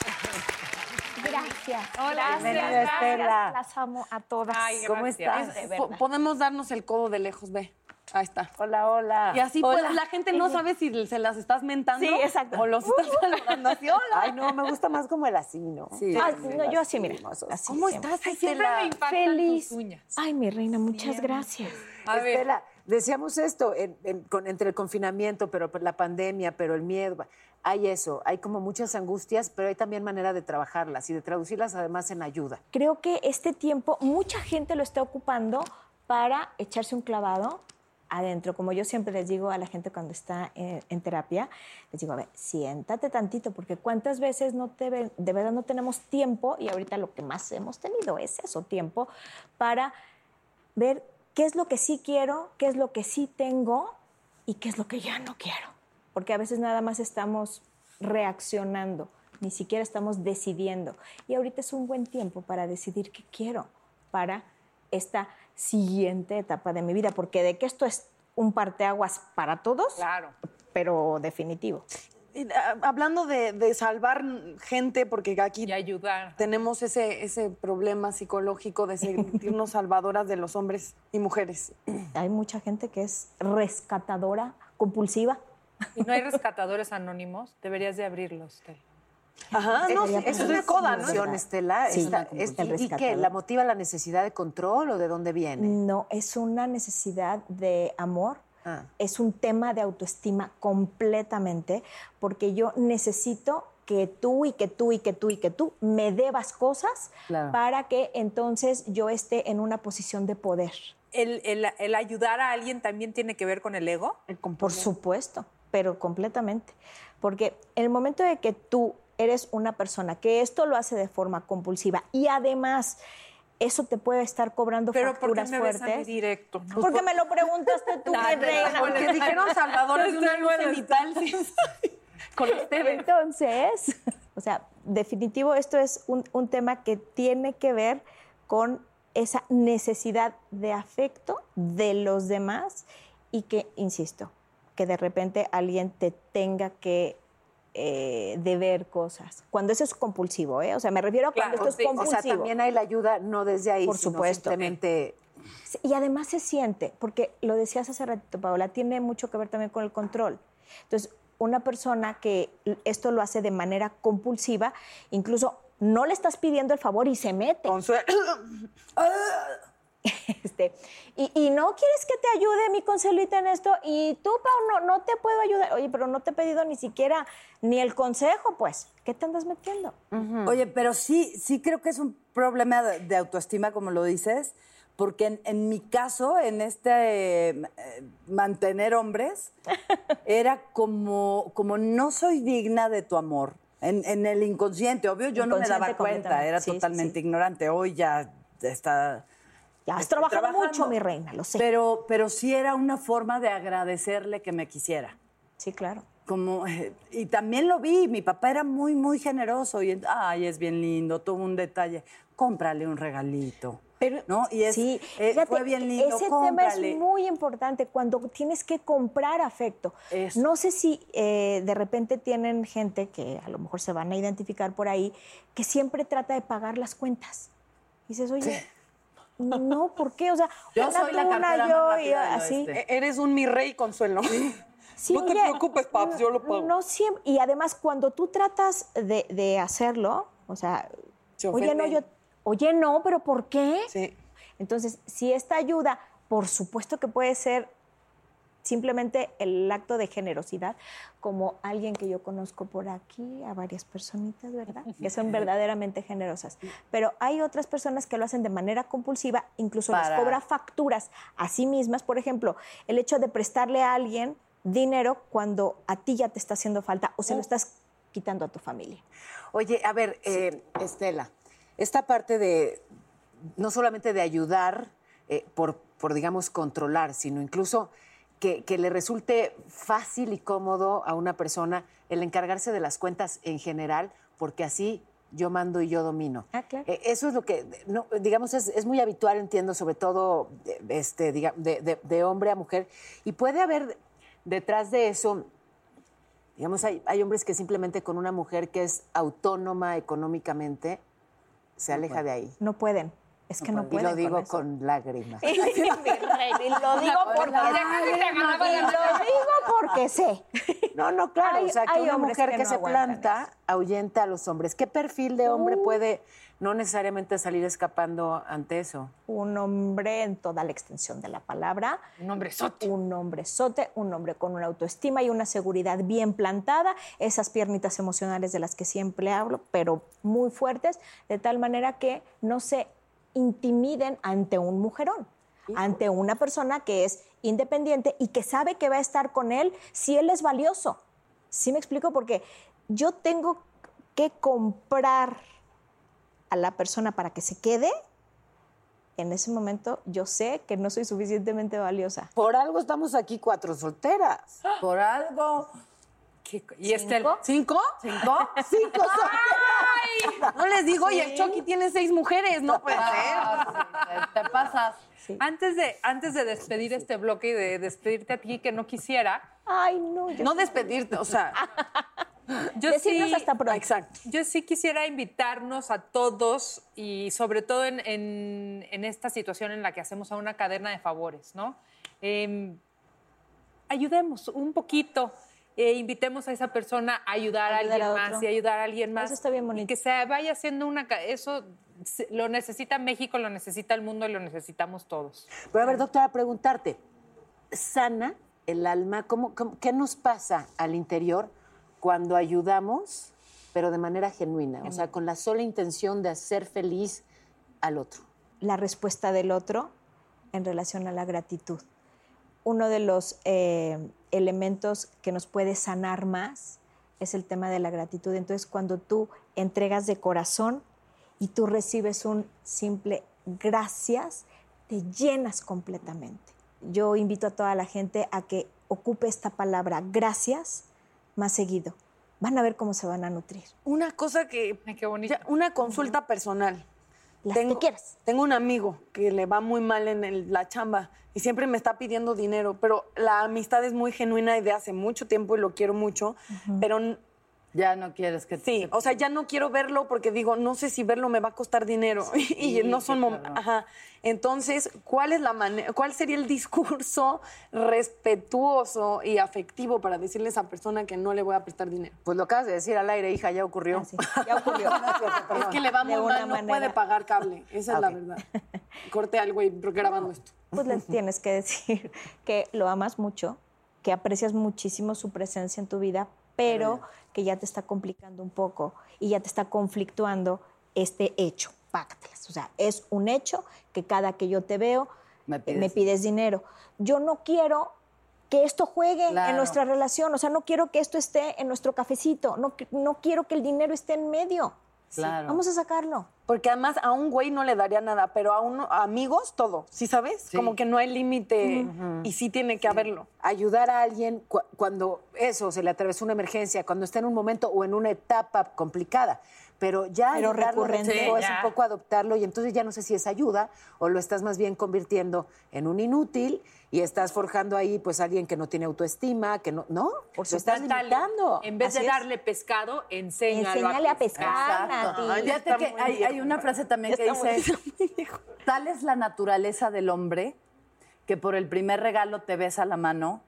Speaker 11: Gracias.
Speaker 4: Hola, gracias.
Speaker 5: Estela.
Speaker 11: Las amo a todas.
Speaker 4: Ay,
Speaker 5: ¿Cómo
Speaker 4: gracias.
Speaker 5: estás?
Speaker 4: Podemos darnos el codo de lejos, ve. Ahí está.
Speaker 5: Hola, hola.
Speaker 4: Y así
Speaker 11: Hola.
Speaker 4: pues la gente no sabe si se las estás mentando
Speaker 11: Sí, exacto.
Speaker 4: o los estás saludando así. Hola.
Speaker 5: Ay, no, me gusta más como el así, ¿no?
Speaker 3: Sí.
Speaker 11: No, yo así, mira. Así
Speaker 4: ¿Cómo
Speaker 11: siempre.
Speaker 4: estás,
Speaker 2: Ay, siempre
Speaker 4: Estela?
Speaker 2: me impactan
Speaker 11: Feliz.
Speaker 2: tus uñas.
Speaker 11: Ay, mi reina, muchas gracias.
Speaker 2: A ver,
Speaker 5: Estela, decíamos esto en- en- con- entre el confinamiento, pero la pandemia, pero el miedo. Hay eso, hay como muchas angustias, pero hay también manera de trabajarlas y de traducirlas además en ayuda.
Speaker 11: Creo que este tiempo mucha gente lo está ocupando para echarse un clavado adentro. Como yo siempre les digo a la gente cuando está en, en terapia, les digo, a ver, siéntate tantito, porque cuántas veces no te, de verdad no tenemos tiempo, y ahorita lo que más hemos tenido es eso, tiempo, para ver qué es lo que sí quiero, qué es lo que sí tengo y qué es lo que ya no quiero. Porque a veces nada más estamos reaccionando, ni siquiera estamos decidiendo. Y ahorita es un buen tiempo para decidir qué quiero para esta siguiente etapa de mi vida, porque de que esto es un parteaguas para todos,
Speaker 2: claro.
Speaker 11: pero definitivo.
Speaker 4: Y, ah, Hablando de, de salvar gente, porque aquí
Speaker 2: Y ayudar.
Speaker 4: tenemos ese, ese problema psicológico de (laughs) sentirnos salvadoras de los hombres y mujeres.
Speaker 11: Hay mucha gente que es rescatadora, compulsiva.
Speaker 2: Y no hay rescatadores anónimos, deberías de abrirlos. Tel.
Speaker 4: Ajá, no, es una coda, ¿no?
Speaker 5: Estela,
Speaker 11: Sí,
Speaker 5: esta- es- ¿y- ¿y
Speaker 11: rescatador.
Speaker 5: qué? ¿La motiva la necesidad de control o de dónde viene?
Speaker 11: No, es una necesidad de amor,
Speaker 5: Ah.
Speaker 11: es un tema de autoestima completamente, porque yo necesito que tú y que tú y que tú y que tú me debas cosas
Speaker 3: Claro.
Speaker 11: para que entonces yo esté en una posición de poder.
Speaker 2: El, el- el ayudar a alguien también tiene que ver con el ego.
Speaker 11: Por supuesto, pero completamente. Porque el momento de que tú eres una persona que esto lo hace de forma compulsiva y además eso te puede estar cobrando
Speaker 2: Pero ¿por qué
Speaker 11: facturas
Speaker 2: me ves a mí
Speaker 11: fuertes.
Speaker 2: directo? no?
Speaker 11: Porque me lo preguntaste tú, (laughs) reina.
Speaker 4: Porque dijeron salvadoras de una luz (laughs) sí. Con ustedes.
Speaker 11: Entonces, o sea, definitivo, esto es un, un tema que tiene que ver con esa necesidad de afecto de los demás y que, insisto, que de repente alguien te tenga que eh, deber cosas. Cuando eso es compulsivo, ¿eh? O sea, me refiero a cuando
Speaker 2: Claro,
Speaker 11: esto es
Speaker 2: sí. O sea,
Speaker 11: compulsivo.
Speaker 5: también hay la ayuda no desde ahí,
Speaker 11: Por
Speaker 5: sino
Speaker 11: supuesto.
Speaker 5: simplemente
Speaker 11: Y además se siente, porque lo decías hace ratito, Paola, tiene mucho que ver también con el control. Entonces, una persona que esto lo hace de manera compulsiva, incluso no le estás pidiendo el favor y se mete.
Speaker 4: Consuelo. (clears throat) (laughs)
Speaker 11: Este, y, y no quieres que te ayude mi consuelita en esto, y tú, Pau, no, no te puedo ayudar. Oye, pero no te he pedido ni siquiera ni el consejo, pues. ¿Qué te andas metiendo?
Speaker 3: Oye, pero sí, sí creo que es un problema de, de autoestima, como lo dices, porque en, en mi caso, en este eh, mantener hombres, (laughs) era como, como no soy digna de tu amor. En, en el inconsciente, obvio, yo no me daba cuenta, era
Speaker 11: sí,
Speaker 3: totalmente
Speaker 11: sí.
Speaker 3: ignorante. Hoy ya está
Speaker 11: Ya has
Speaker 3: Estoy
Speaker 11: trabajado mucho, mi reina, lo sé.
Speaker 3: Pero, pero sí era una forma de agradecerle que me quisiera.
Speaker 11: sí, claro.
Speaker 3: Como, eh, y también lo vi, mi papá era muy, muy generoso. Y, ay, es bien lindo, tuvo un detalle. Cómprale un regalito.
Speaker 11: Pero,
Speaker 3: ¿no? Y es,
Speaker 11: sí,
Speaker 3: eh,
Speaker 11: fíjate,
Speaker 3: fue bien lindo,
Speaker 11: ese
Speaker 3: cómprale.
Speaker 11: tema es muy importante cuando tienes que comprar afecto.
Speaker 3: Eso.
Speaker 11: No sé si eh, de repente tienen gente que a lo mejor se van a identificar por ahí, que siempre trata de pagar las cuentas. Y dices, oye, no, ¿por qué? O sea, (laughs)
Speaker 3: Yo
Speaker 11: una
Speaker 3: soy la
Speaker 11: una yo, y así.
Speaker 4: E- Eres un mi rey, Consuelo.
Speaker 11: Sí, (laughs)
Speaker 4: no te preocupes, paps, yo lo pago.
Speaker 11: No siempre, y además cuando tú tratas de, de hacerlo, o sea,
Speaker 4: Se
Speaker 11: oye, no, yo, oye, no, pero ¿por qué?
Speaker 4: Sí.
Speaker 11: Entonces, si esta ayuda, por supuesto que puede ser simplemente el acto de generosidad, como alguien que yo conozco por aquí, a varias personitas, ¿verdad? (laughs) Que son verdaderamente generosas. Pero hay otras personas que lo hacen de manera compulsiva, incluso
Speaker 3: Para-
Speaker 11: les cobra facturas a sí mismas. Por ejemplo, el hecho de prestarle a alguien dinero cuando a ti ya te está haciendo falta o se lo estás quitando a tu familia.
Speaker 5: Oye, a ver, eh, Estela, esta parte de no solamente de ayudar eh, por, por, digamos, controlar, sino incluso que, que le resulte fácil y cómodo a una persona el encargarse de las cuentas en general, porque así yo mando y yo domino.
Speaker 11: Ah, claro.
Speaker 5: Eh, Eso es lo que, no, digamos, es, es muy habitual, entiendo, sobre todo de- este, diga- de, de- de hombre a mujer. Y puede haber detrás de eso, digamos, hay, hay hombres que simplemente con una mujer que es autónoma económicamente se aleja de ahí.
Speaker 11: No pueden. Es que no,
Speaker 5: y
Speaker 11: pueden. (laughs)
Speaker 5: lo digo con lágrimas.
Speaker 11: Y lo digo porque y lo digo porque sé.
Speaker 5: No, no, claro.
Speaker 11: Hay-
Speaker 5: o sea, que
Speaker 11: hay
Speaker 5: una mujer
Speaker 11: que
Speaker 5: que,
Speaker 11: no
Speaker 5: se planta ahuyenta a los hombres. ¿Qué perfil de hombre
Speaker 11: Uh.
Speaker 5: puede no necesariamente salir escapando ante eso?
Speaker 11: Un hombre en toda la extensión de la palabra.
Speaker 2: Un hombre sote.
Speaker 11: Un hombre sote, un hombre con una autoestima y una seguridad bien plantada, esas piernitas emocionales de las que siempre hablo, pero muy fuertes, de tal manera que no se intimiden ante un mujerón, ante una persona que es independiente y que sabe que va a estar con él si él es valioso. ¿Sí me explico? Porque yo tengo que comprar a la persona para que se quede, en ese momento yo sé que no soy suficientemente valiosa.
Speaker 5: Por algo estamos aquí cuatro solteras.
Speaker 3: Por algo.
Speaker 2: Y este
Speaker 4: ¿Cinco?
Speaker 3: ¿Cinco?
Speaker 5: Cinco (laughs)
Speaker 4: ¡Ay! No les digo, y el Chucky tiene seis mujeres, no puede ser.
Speaker 3: Ah, sí, te pasas.
Speaker 2: Antes de, antes de despedir este bloque y de despedirte a ti, que no quisiera,
Speaker 11: Ay, no. yo-
Speaker 4: No despedirte, o sea, (laughs)
Speaker 2: yo
Speaker 11: Decirnos
Speaker 2: sí,
Speaker 11: hasta pronto.
Speaker 4: exacto.
Speaker 2: yo sí quisiera invitarnos a todos y sobre todo en, en- en esta situación en la que hacemos a una cadena de favores, ¿no? Em, ayudemos un poquito, eh, invitemos a esa persona a ayudar, a
Speaker 11: Ayudar
Speaker 2: alguien
Speaker 11: a
Speaker 2: más y ayudar a alguien más.
Speaker 11: Eso está bien
Speaker 2: Y
Speaker 11: bonito.
Speaker 2: que se vaya haciendo una... Eso lo necesita México, lo necesita el mundo y lo necesitamos todos.
Speaker 5: Pero a ver, doctora, preguntarte, ¿sana el alma? ¿Cómo, cómo- qué nos pasa al interior cuando ayudamos, pero de manera genuina? O sea, con la sola intención de hacer feliz al otro.
Speaker 11: la respuesta del otro en relación a la gratitud. Uno de los eh, elementos que nos puede sanar más es el tema de la gratitud. Entonces, cuando tú entregas de corazón y tú recibes un simple gracias, te llenas completamente. Yo invito a toda la gente a que ocupe esta palabra gracias más seguido. Van a ver cómo se van a nutrir.
Speaker 4: Una cosa que.
Speaker 2: Ay, qué bonito.
Speaker 4: ya, una consulta personal.
Speaker 11: Las que quieras.
Speaker 4: Tengo un amigo que le va muy mal en el- la chamba y siempre me está pidiendo dinero, pero la amistad es muy genuina y de hace mucho tiempo y lo quiero mucho, pero
Speaker 3: Ya no quieres que
Speaker 4: sí, o sea, ya no quiero verlo porque digo, no sé si verlo me va a costar dinero (laughs) y no son mom- ajá. Entonces, ¿cuál es la manera cuál sería el discurso respetuoso y afectivo para decirle a esa persona que no le voy a prestar dinero?
Speaker 5: Pues lo acabas de decir al aire, hija, ya ocurrió.
Speaker 11: Ah, sí, ya ocurrió. (laughs)
Speaker 4: Es que le va muy mal, no
Speaker 11: manera.
Speaker 4: puede pagar cable. Esa es la
Speaker 5: Ok.
Speaker 4: verdad. Corte al güey grabando esto. (laughs)
Speaker 11: pues le tienes que decir que lo amas mucho, que aprecias muchísimo su presencia en tu vida, pero que ya te está complicando un poco y ya te está conflictuando este hecho. Pácatelas. O sea, es un hecho que cada que yo te veo
Speaker 3: Me
Speaker 11: eh,
Speaker 3: pides
Speaker 11: me pides dinero. Yo no quiero que esto juegue
Speaker 3: Claro.
Speaker 11: en nuestra relación, o sea, no quiero que esto esté en nuestro cafecito, no, no quiero que el dinero esté en medio.
Speaker 3: Claro.
Speaker 11: Vamos a sacarlo.
Speaker 4: Porque además a un güey no le daría nada, pero a, un, a amigos todo, ¿sí sabes?
Speaker 3: Sí.
Speaker 4: Como que no hay límite y sí tiene que haberlo.
Speaker 5: ayudar a alguien cu- cuando eso se le atravesó una emergencia, cuando está en un momento o en una etapa complicada. Pero ya
Speaker 11: Pero recurrente.
Speaker 2: Sí,
Speaker 5: es
Speaker 2: ya.
Speaker 5: un poco adoptarlo y entonces ya no sé si es ayuda o lo estás más bien convirtiendo en un inútil y estás forjando ahí pues alguien que no tiene autoestima, que no, no, lo estás limitando.
Speaker 2: En vez
Speaker 5: Así
Speaker 2: de
Speaker 5: es.
Speaker 2: darle pescado, enséñalo
Speaker 11: Enséñale a pescar. Nati.
Speaker 3: Fíjate que hay, hay una frase también que dice, (laughs) tal es la naturaleza del hombre que por el primer regalo te besa la mano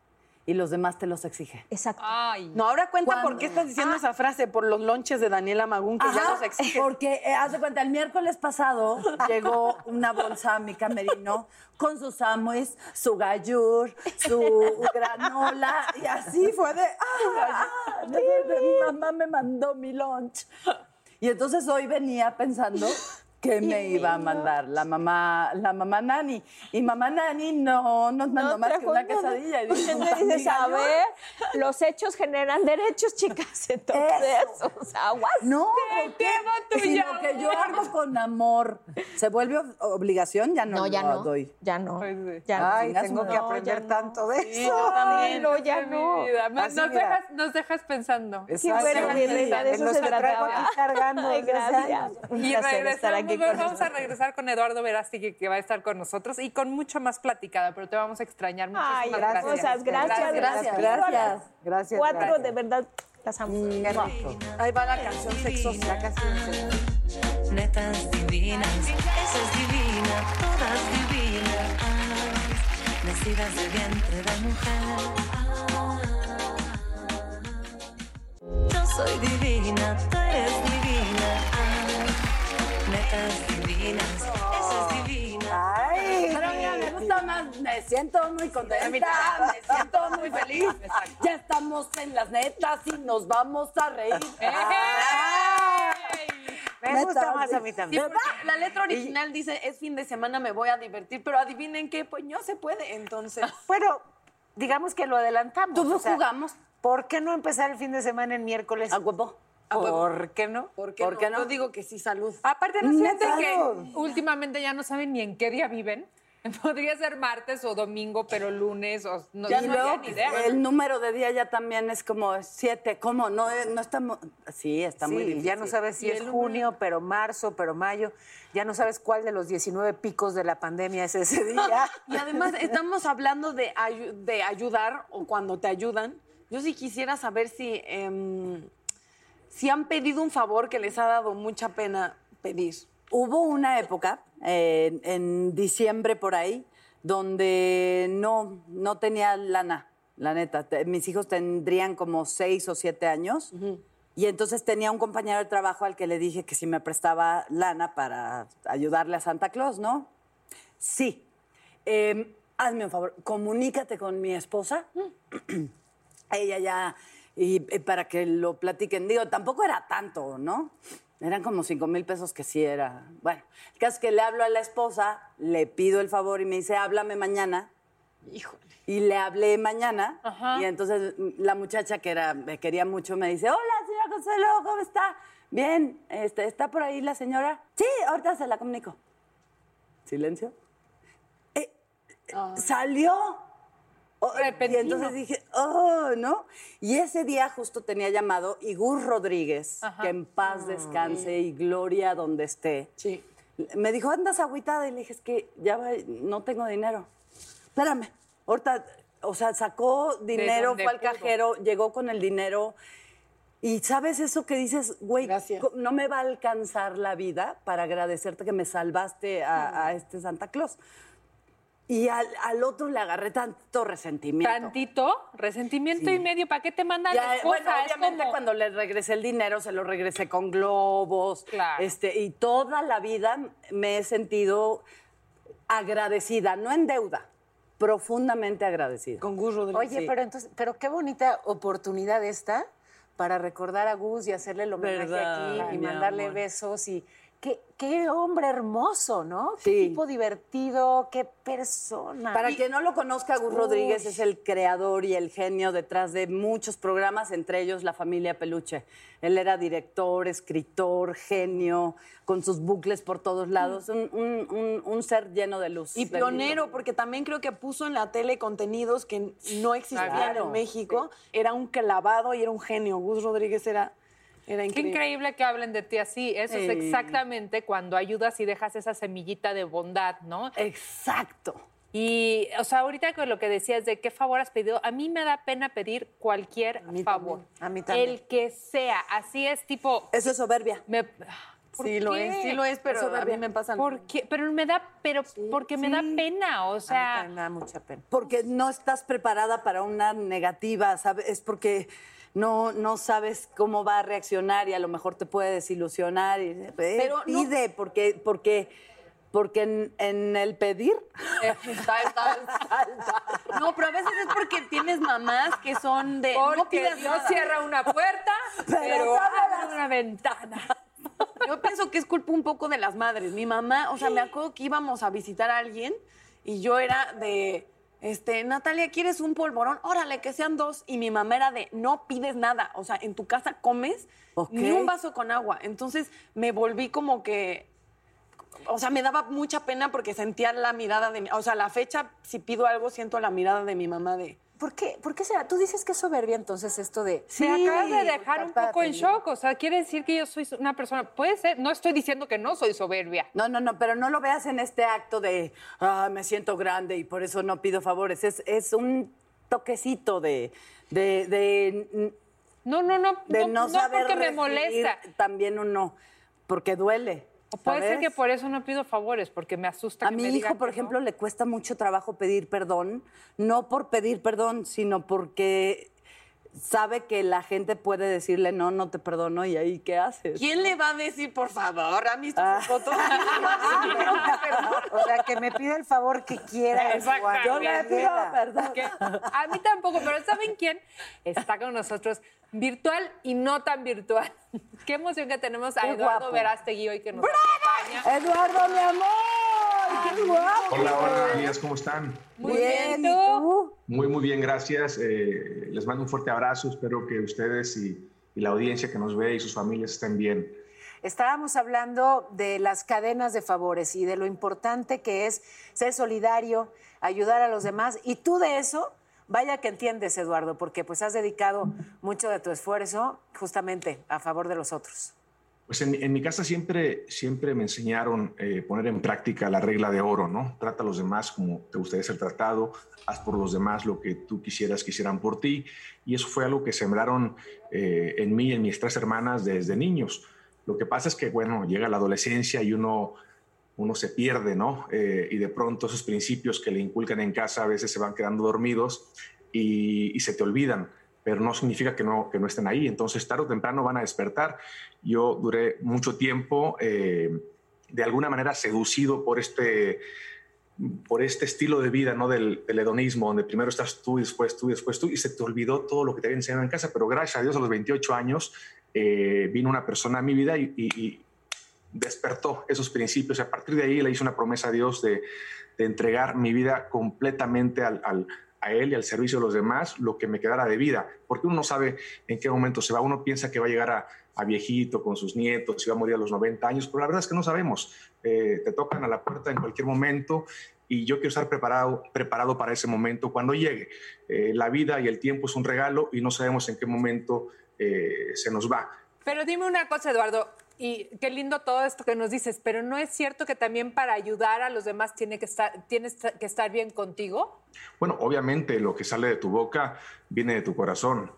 Speaker 3: y los demás te los exige.
Speaker 11: Exacto.
Speaker 2: Ay.
Speaker 4: No, ahora cuenta
Speaker 3: ¿Cuándo?
Speaker 4: por qué estás diciendo esa frase, por los lonches de Daniela Magún, que ya los exigen.
Speaker 3: Porque, eh, haz de cuenta, el miércoles pasado (laughs) llegó una bolsa a mi camerino con su sándwich, su gallur, su granola, y así fue de, ah, ah, mi mamá me mandó mi lunch. Y entonces hoy venía pensando ¿Qué me iba a mandar? La mamá, la mamá Nani. Y mamá Nani no nos mandó más que una quesadilla. Y (laughs)
Speaker 11: Entonces dices,
Speaker 3: "Amiga,
Speaker 11: a ver, los hechos generan derechos, chicas. Entonces, o sea, aguas.
Speaker 3: No,
Speaker 2: Qué
Speaker 3: ¿por qué?
Speaker 2: tema tuyo,
Speaker 3: Sino que yo hago con amor. ¿Se vuelve ob- obligación? Ya no,
Speaker 11: No, ya
Speaker 3: lo
Speaker 11: no.
Speaker 3: doy.
Speaker 11: Ya no.
Speaker 2: Pues.
Speaker 11: Ya
Speaker 5: Ay, tengo que aprender
Speaker 11: no.
Speaker 5: tanto de
Speaker 4: Sí,
Speaker 5: eso.
Speaker 4: yo también.
Speaker 11: Ay, no, ya no.
Speaker 2: nos, dejas, nos dejas pensando.
Speaker 11: Qué
Speaker 5: Exacto.
Speaker 11: bueno, mi reina, de eso se
Speaker 5: que traigo
Speaker 11: trataba.
Speaker 5: aquí cargando
Speaker 11: Ay, gracias.
Speaker 2: Y
Speaker 11: placer estar aquí con
Speaker 2: vamos a regresar con Eduardo Verástegui, que va a estar con nosotros y con mucho más platicada, pero te vamos a extrañar. Muchísimas
Speaker 11: Ay,
Speaker 2: gracias.
Speaker 11: gracias, gracias.
Speaker 3: Gracias.
Speaker 11: Gracias.
Speaker 5: Gracias.
Speaker 11: Cuatro,
Speaker 5: gracias.
Speaker 11: de verdad, las amo.
Speaker 5: Rico.
Speaker 4: Ahí va la canción sexosa.
Speaker 5: Casi me sé.
Speaker 1: Netas divinas, esa es divina, todas divinas, nacidas de vientre de mujer. Yo soy divina, tú eres divina, netas divinas, esa es divina.
Speaker 3: Ay, pero mira, me gusta más, me siento muy contenta, me siento muy feliz. Ya estamos en las netas y nos vamos a reír. (laughs)
Speaker 5: Me
Speaker 3: Neta,
Speaker 5: gusta más a mí
Speaker 4: Sí,
Speaker 5: también.
Speaker 4: porque la letra original dice, es fin de semana, me voy a divertir, pero adivinen qué, pues no se puede, entonces. (laughs)
Speaker 5: Bueno, digamos que lo adelantamos.
Speaker 3: Tú
Speaker 5: o sea,
Speaker 3: jugamos
Speaker 5: ¿Por qué no empezar el fin de semana en miércoles?
Speaker 3: a huevo.
Speaker 5: ¿Por qué no?
Speaker 4: ¿Por qué,
Speaker 3: ¿Por
Speaker 4: no?
Speaker 3: qué no?
Speaker 4: Yo digo que sí, salud.
Speaker 2: Aparte, ¿no sienten
Speaker 3: Neta.
Speaker 2: que últimamente ya no saben ni en qué día viven? (laughs) Podría ser martes o domingo, pero lunes o no,
Speaker 3: y
Speaker 2: no
Speaker 3: luego
Speaker 2: ni idea.
Speaker 3: el número de día ya también es como siete. ¿Cómo? No, eh, no estamos. Sí, está muy difícil.
Speaker 5: ya no sabes si es junio, pero marzo, pero mayo. Ya no sabes cuál de los 19 picos de la pandemia es ese día. (laughs)
Speaker 4: Y además estamos hablando de, ayu- de ayudar o cuando te ayudan. Yo sí quisiera saber si, em, si han pedido un favor que les ha dado mucha pena pedir.
Speaker 3: Hubo una época, eh, en diciembre por ahí, donde no, no tenía lana, la neta. Mis hijos tendrían como seis o siete años. Y entonces tenía un compañero de trabajo al que le dije que si me prestaba lana para ayudarle a Santa Claus, ¿no? Sí. Eh, hazme un favor, comunícate con mi esposa. (clears throat) Ella ya, y, y para que lo platiquen. Digo, tampoco era tanto, ¿no? Eran como cinco mil pesos que sí era. Bueno, el caso es que le hablo a la esposa, le pido el favor y me dice, háblame mañana.
Speaker 4: Híjole.
Speaker 3: Y le hablé mañana. Y entonces la muchacha que era, me quería mucho me dice, hola, señora Consuelo, ¿cómo está? Bien, este, ¿está por ahí la señora? Sí, ahorita se la comunico. Silencio. Eh, eh, Salió. Oh, y entonces dije, oh, ¿no? Y ese día justo tenía llamado y Gus Rodríguez, que en paz descanse y gloria donde esté.
Speaker 4: Sí.
Speaker 3: Me dijo, andas agüitada. Y le dije, es que ya va- no tengo dinero. Espérame, ahorita, o sea, sacó dinero, fue al cajero, llegó con el dinero. Y sabes eso que dices, güey,
Speaker 4: Gracias.
Speaker 3: no me va a alcanzar la vida para agradecerte que me salvaste a, a este Santa Claus. Y al, al otro le agarré tanto resentimiento.
Speaker 2: Tantito, resentimiento y medio. ¿Para qué te mandan
Speaker 3: Ya,
Speaker 2: las
Speaker 3: bueno,
Speaker 2: cosas? Es
Speaker 3: obviamente
Speaker 2: como-
Speaker 3: cuando le regresé el dinero, se lo regresé con globos.
Speaker 2: Claro.
Speaker 3: Este, y toda la vida me he sentido agradecida, no en deuda, profundamente agradecida.
Speaker 4: Con Gus Rodríguez.
Speaker 5: Oye, pero entonces, pero qué bonita oportunidad esta para recordar a Gus y hacerle el homenaje
Speaker 3: ¿Verdad,
Speaker 5: aquí y mandarle
Speaker 3: amor?
Speaker 5: besos y qué, qué hombre hermoso, ¿no? Qué tipo divertido, qué persona.
Speaker 3: Para quien no lo conozca, Gus Rodríguez es el creador y el genio detrás de muchos programas, entre ellos La Familia Peluche. Él era director, escritor, genio, con sus bucles por todos lados, un, un- un- un ser lleno de luz.
Speaker 4: Y pionero, porque también creo que puso en la tele contenidos que no existían
Speaker 3: Claro,
Speaker 4: en México. Era un clavado y era un genio. Gus Rodríguez era, era
Speaker 2: Qué
Speaker 4: increíble.
Speaker 2: que hablen de ti así. Eso es exactamente cuando ayudas y dejas esa semillita de bondad, ¿no?
Speaker 3: Exacto.
Speaker 2: Y, o sea, ahorita con lo que decías de qué favor has pedido, a mí me da pena pedir cualquier favor.
Speaker 5: A mí también.
Speaker 2: El que sea. Así es, tipo.
Speaker 3: Eso es soberbia.
Speaker 2: Me, ¿por
Speaker 4: Sí lo es, sí lo es, pero a mí
Speaker 3: me-
Speaker 4: pasa.
Speaker 2: ¿Por qué? Pero me da, pero porque me da pena, o
Speaker 5: A mí
Speaker 2: sea.
Speaker 5: me da mucha pena.
Speaker 3: Porque no estás preparada para una negativa, ¿sabes? Es porque no, no sabes cómo va a reaccionar y a lo mejor te puede desilusionar. Y, eh,
Speaker 4: Pero no-
Speaker 3: pide, porque, porque, porque en, en el pedir...
Speaker 4: Está- (laughs) está- No, pero a veces es porque tienes mamás que son de. no
Speaker 2: Porque Dios
Speaker 4: nada.
Speaker 2: cierra una puerta, (laughs) pero,
Speaker 3: Pero
Speaker 2: abre una ventana. (laughs)
Speaker 4: Yo pienso que es culpa un poco de las madres. Mi mamá, o sea, me acuerdo que íbamos a visitar a alguien y yo era de, este, Natalia, ¿quieres un polvorón? Órale, que sean dos. Y mi mamá era de, no pides nada. O sea, en tu casa comes ni un vaso con agua. Entonces me volví como que, o sea, me daba mucha pena porque sentía la mirada de mi, o sea, la fecha, si pido algo, siento la mirada de mi mamá de...
Speaker 5: ¿Por qué, ¿Por qué será? Tú dices que es soberbia entonces esto de...
Speaker 2: Me acabas de dejar un poco en shock. O sea, quiere decir que yo soy una persona. Puede ser. No estoy diciendo que no soy soberbia.
Speaker 3: No, no, no, pero no lo veas en este acto de, ah, me siento grande y por eso no pido favores. Es, es un toquecito de, de, de,
Speaker 2: No, no, no.
Speaker 3: de
Speaker 2: no,
Speaker 3: no,
Speaker 2: no
Speaker 3: saber
Speaker 2: porque me molesta.
Speaker 3: También uno, porque duele.
Speaker 2: O puede ser que por eso no pido favores, porque me asusta
Speaker 3: A
Speaker 2: que
Speaker 3: mi
Speaker 2: me
Speaker 3: hijo,
Speaker 2: digan
Speaker 3: por
Speaker 2: que no.
Speaker 3: ejemplo, le cuesta mucho trabajo pedir perdón, no por pedir perdón, sino porque sabe que la gente puede decirle no, no te perdono y ahí qué haces.
Speaker 4: ¿Quién le va a decir, por favor, a mis
Speaker 3: Ah.
Speaker 4: fotos? (laughs)
Speaker 5: O sea, que me pida el favor que quiera.
Speaker 3: Yo le pido perdón.
Speaker 2: Que (laughs) a mí tampoco, pero ¿saben quién está con nosotros? Virtual y no tan virtual. (laughs) Qué emoción que tenemos a
Speaker 3: Qué
Speaker 2: Eduardo
Speaker 3: guapo.
Speaker 2: Verástegui hoy que nos acompaña.
Speaker 3: Eduardo, mi amor, qué guapo.
Speaker 12: Hola, hola, amigas, ¿cómo están?
Speaker 2: Muy bien, ¿y tú?
Speaker 12: Muy, muy bien, gracias. Eh, les mando un fuerte abrazo. Espero que ustedes y, y la audiencia que nos ve y sus familias estén bien.
Speaker 5: Estábamos hablando de las cadenas de favores y de lo importante que es ser solidario, ayudar a los demás. Y tú de eso, vaya que entiendes, Eduardo, porque pues has dedicado mucho de tu esfuerzo justamente a favor de los otros.
Speaker 12: Pues en, mi- casa siempre, siempre me enseñaron eh, poner en práctica la regla de oro, ¿no? Trata a los demás como te gustaría ser tratado, haz por los demás lo que tú quisieras que hicieran por ti. Y eso fue algo que sembraron eh, en mí y en mis tres hermanas desde niños. Lo que pasa es que, bueno, llega la adolescencia y uno, uno se pierde, ¿no? Eh, y de pronto esos principios que le inculcan en casa a veces se van quedando dormidos y se te olvidan no significa que no, que no estén ahí. Entonces, tarde o temprano van a despertar. Yo duré mucho tiempo, eh, de alguna manera, seducido por este, por este estilo de vida, ¿no? Del, hedonismo, donde primero estás tú y después tú y después tú, y se te olvidó todo lo que te había enseñado en casa. Pero gracias a Dios, a los 28 años, eh, vino una persona a mi vida y, despertó esos principios. Y a partir de ahí le hice una promesa a Dios de, entregar mi vida completamente al- a Él y al servicio de los demás, lo que me quedara de vida, porque uno no sabe en qué momento se va, uno piensa que va a llegar a, a viejito con sus nietos y va a morir a los 90 años, pero la verdad es que no sabemos, Eh, te tocan a la puerta en cualquier momento y yo quiero estar preparado, preparado para ese momento cuando llegue. Eh, la vida y el tiempo es un regalo y no sabemos en qué momento eh, se nos va.
Speaker 2: Pero dime una cosa, Eduardo, y qué lindo todo esto que nos dices, pero ¿no es cierto que también para ayudar a los demás tiene que estar, tienes que estar bien contigo?
Speaker 12: Bueno, obviamente lo que sale de tu boca viene de tu corazón,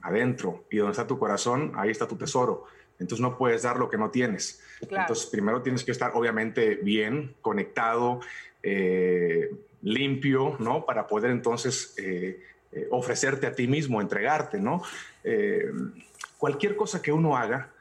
Speaker 12: adentro. Y donde está tu corazón, ahí está tu tesoro. Entonces no puedes dar lo que no tienes.
Speaker 2: Claro.
Speaker 12: Entonces primero tienes que estar obviamente bien, conectado, eh, limpio, ¿no? Para poder entonces eh, eh, ofrecerte a ti mismo, entregarte, ¿no? Cualquier cosa que uno haga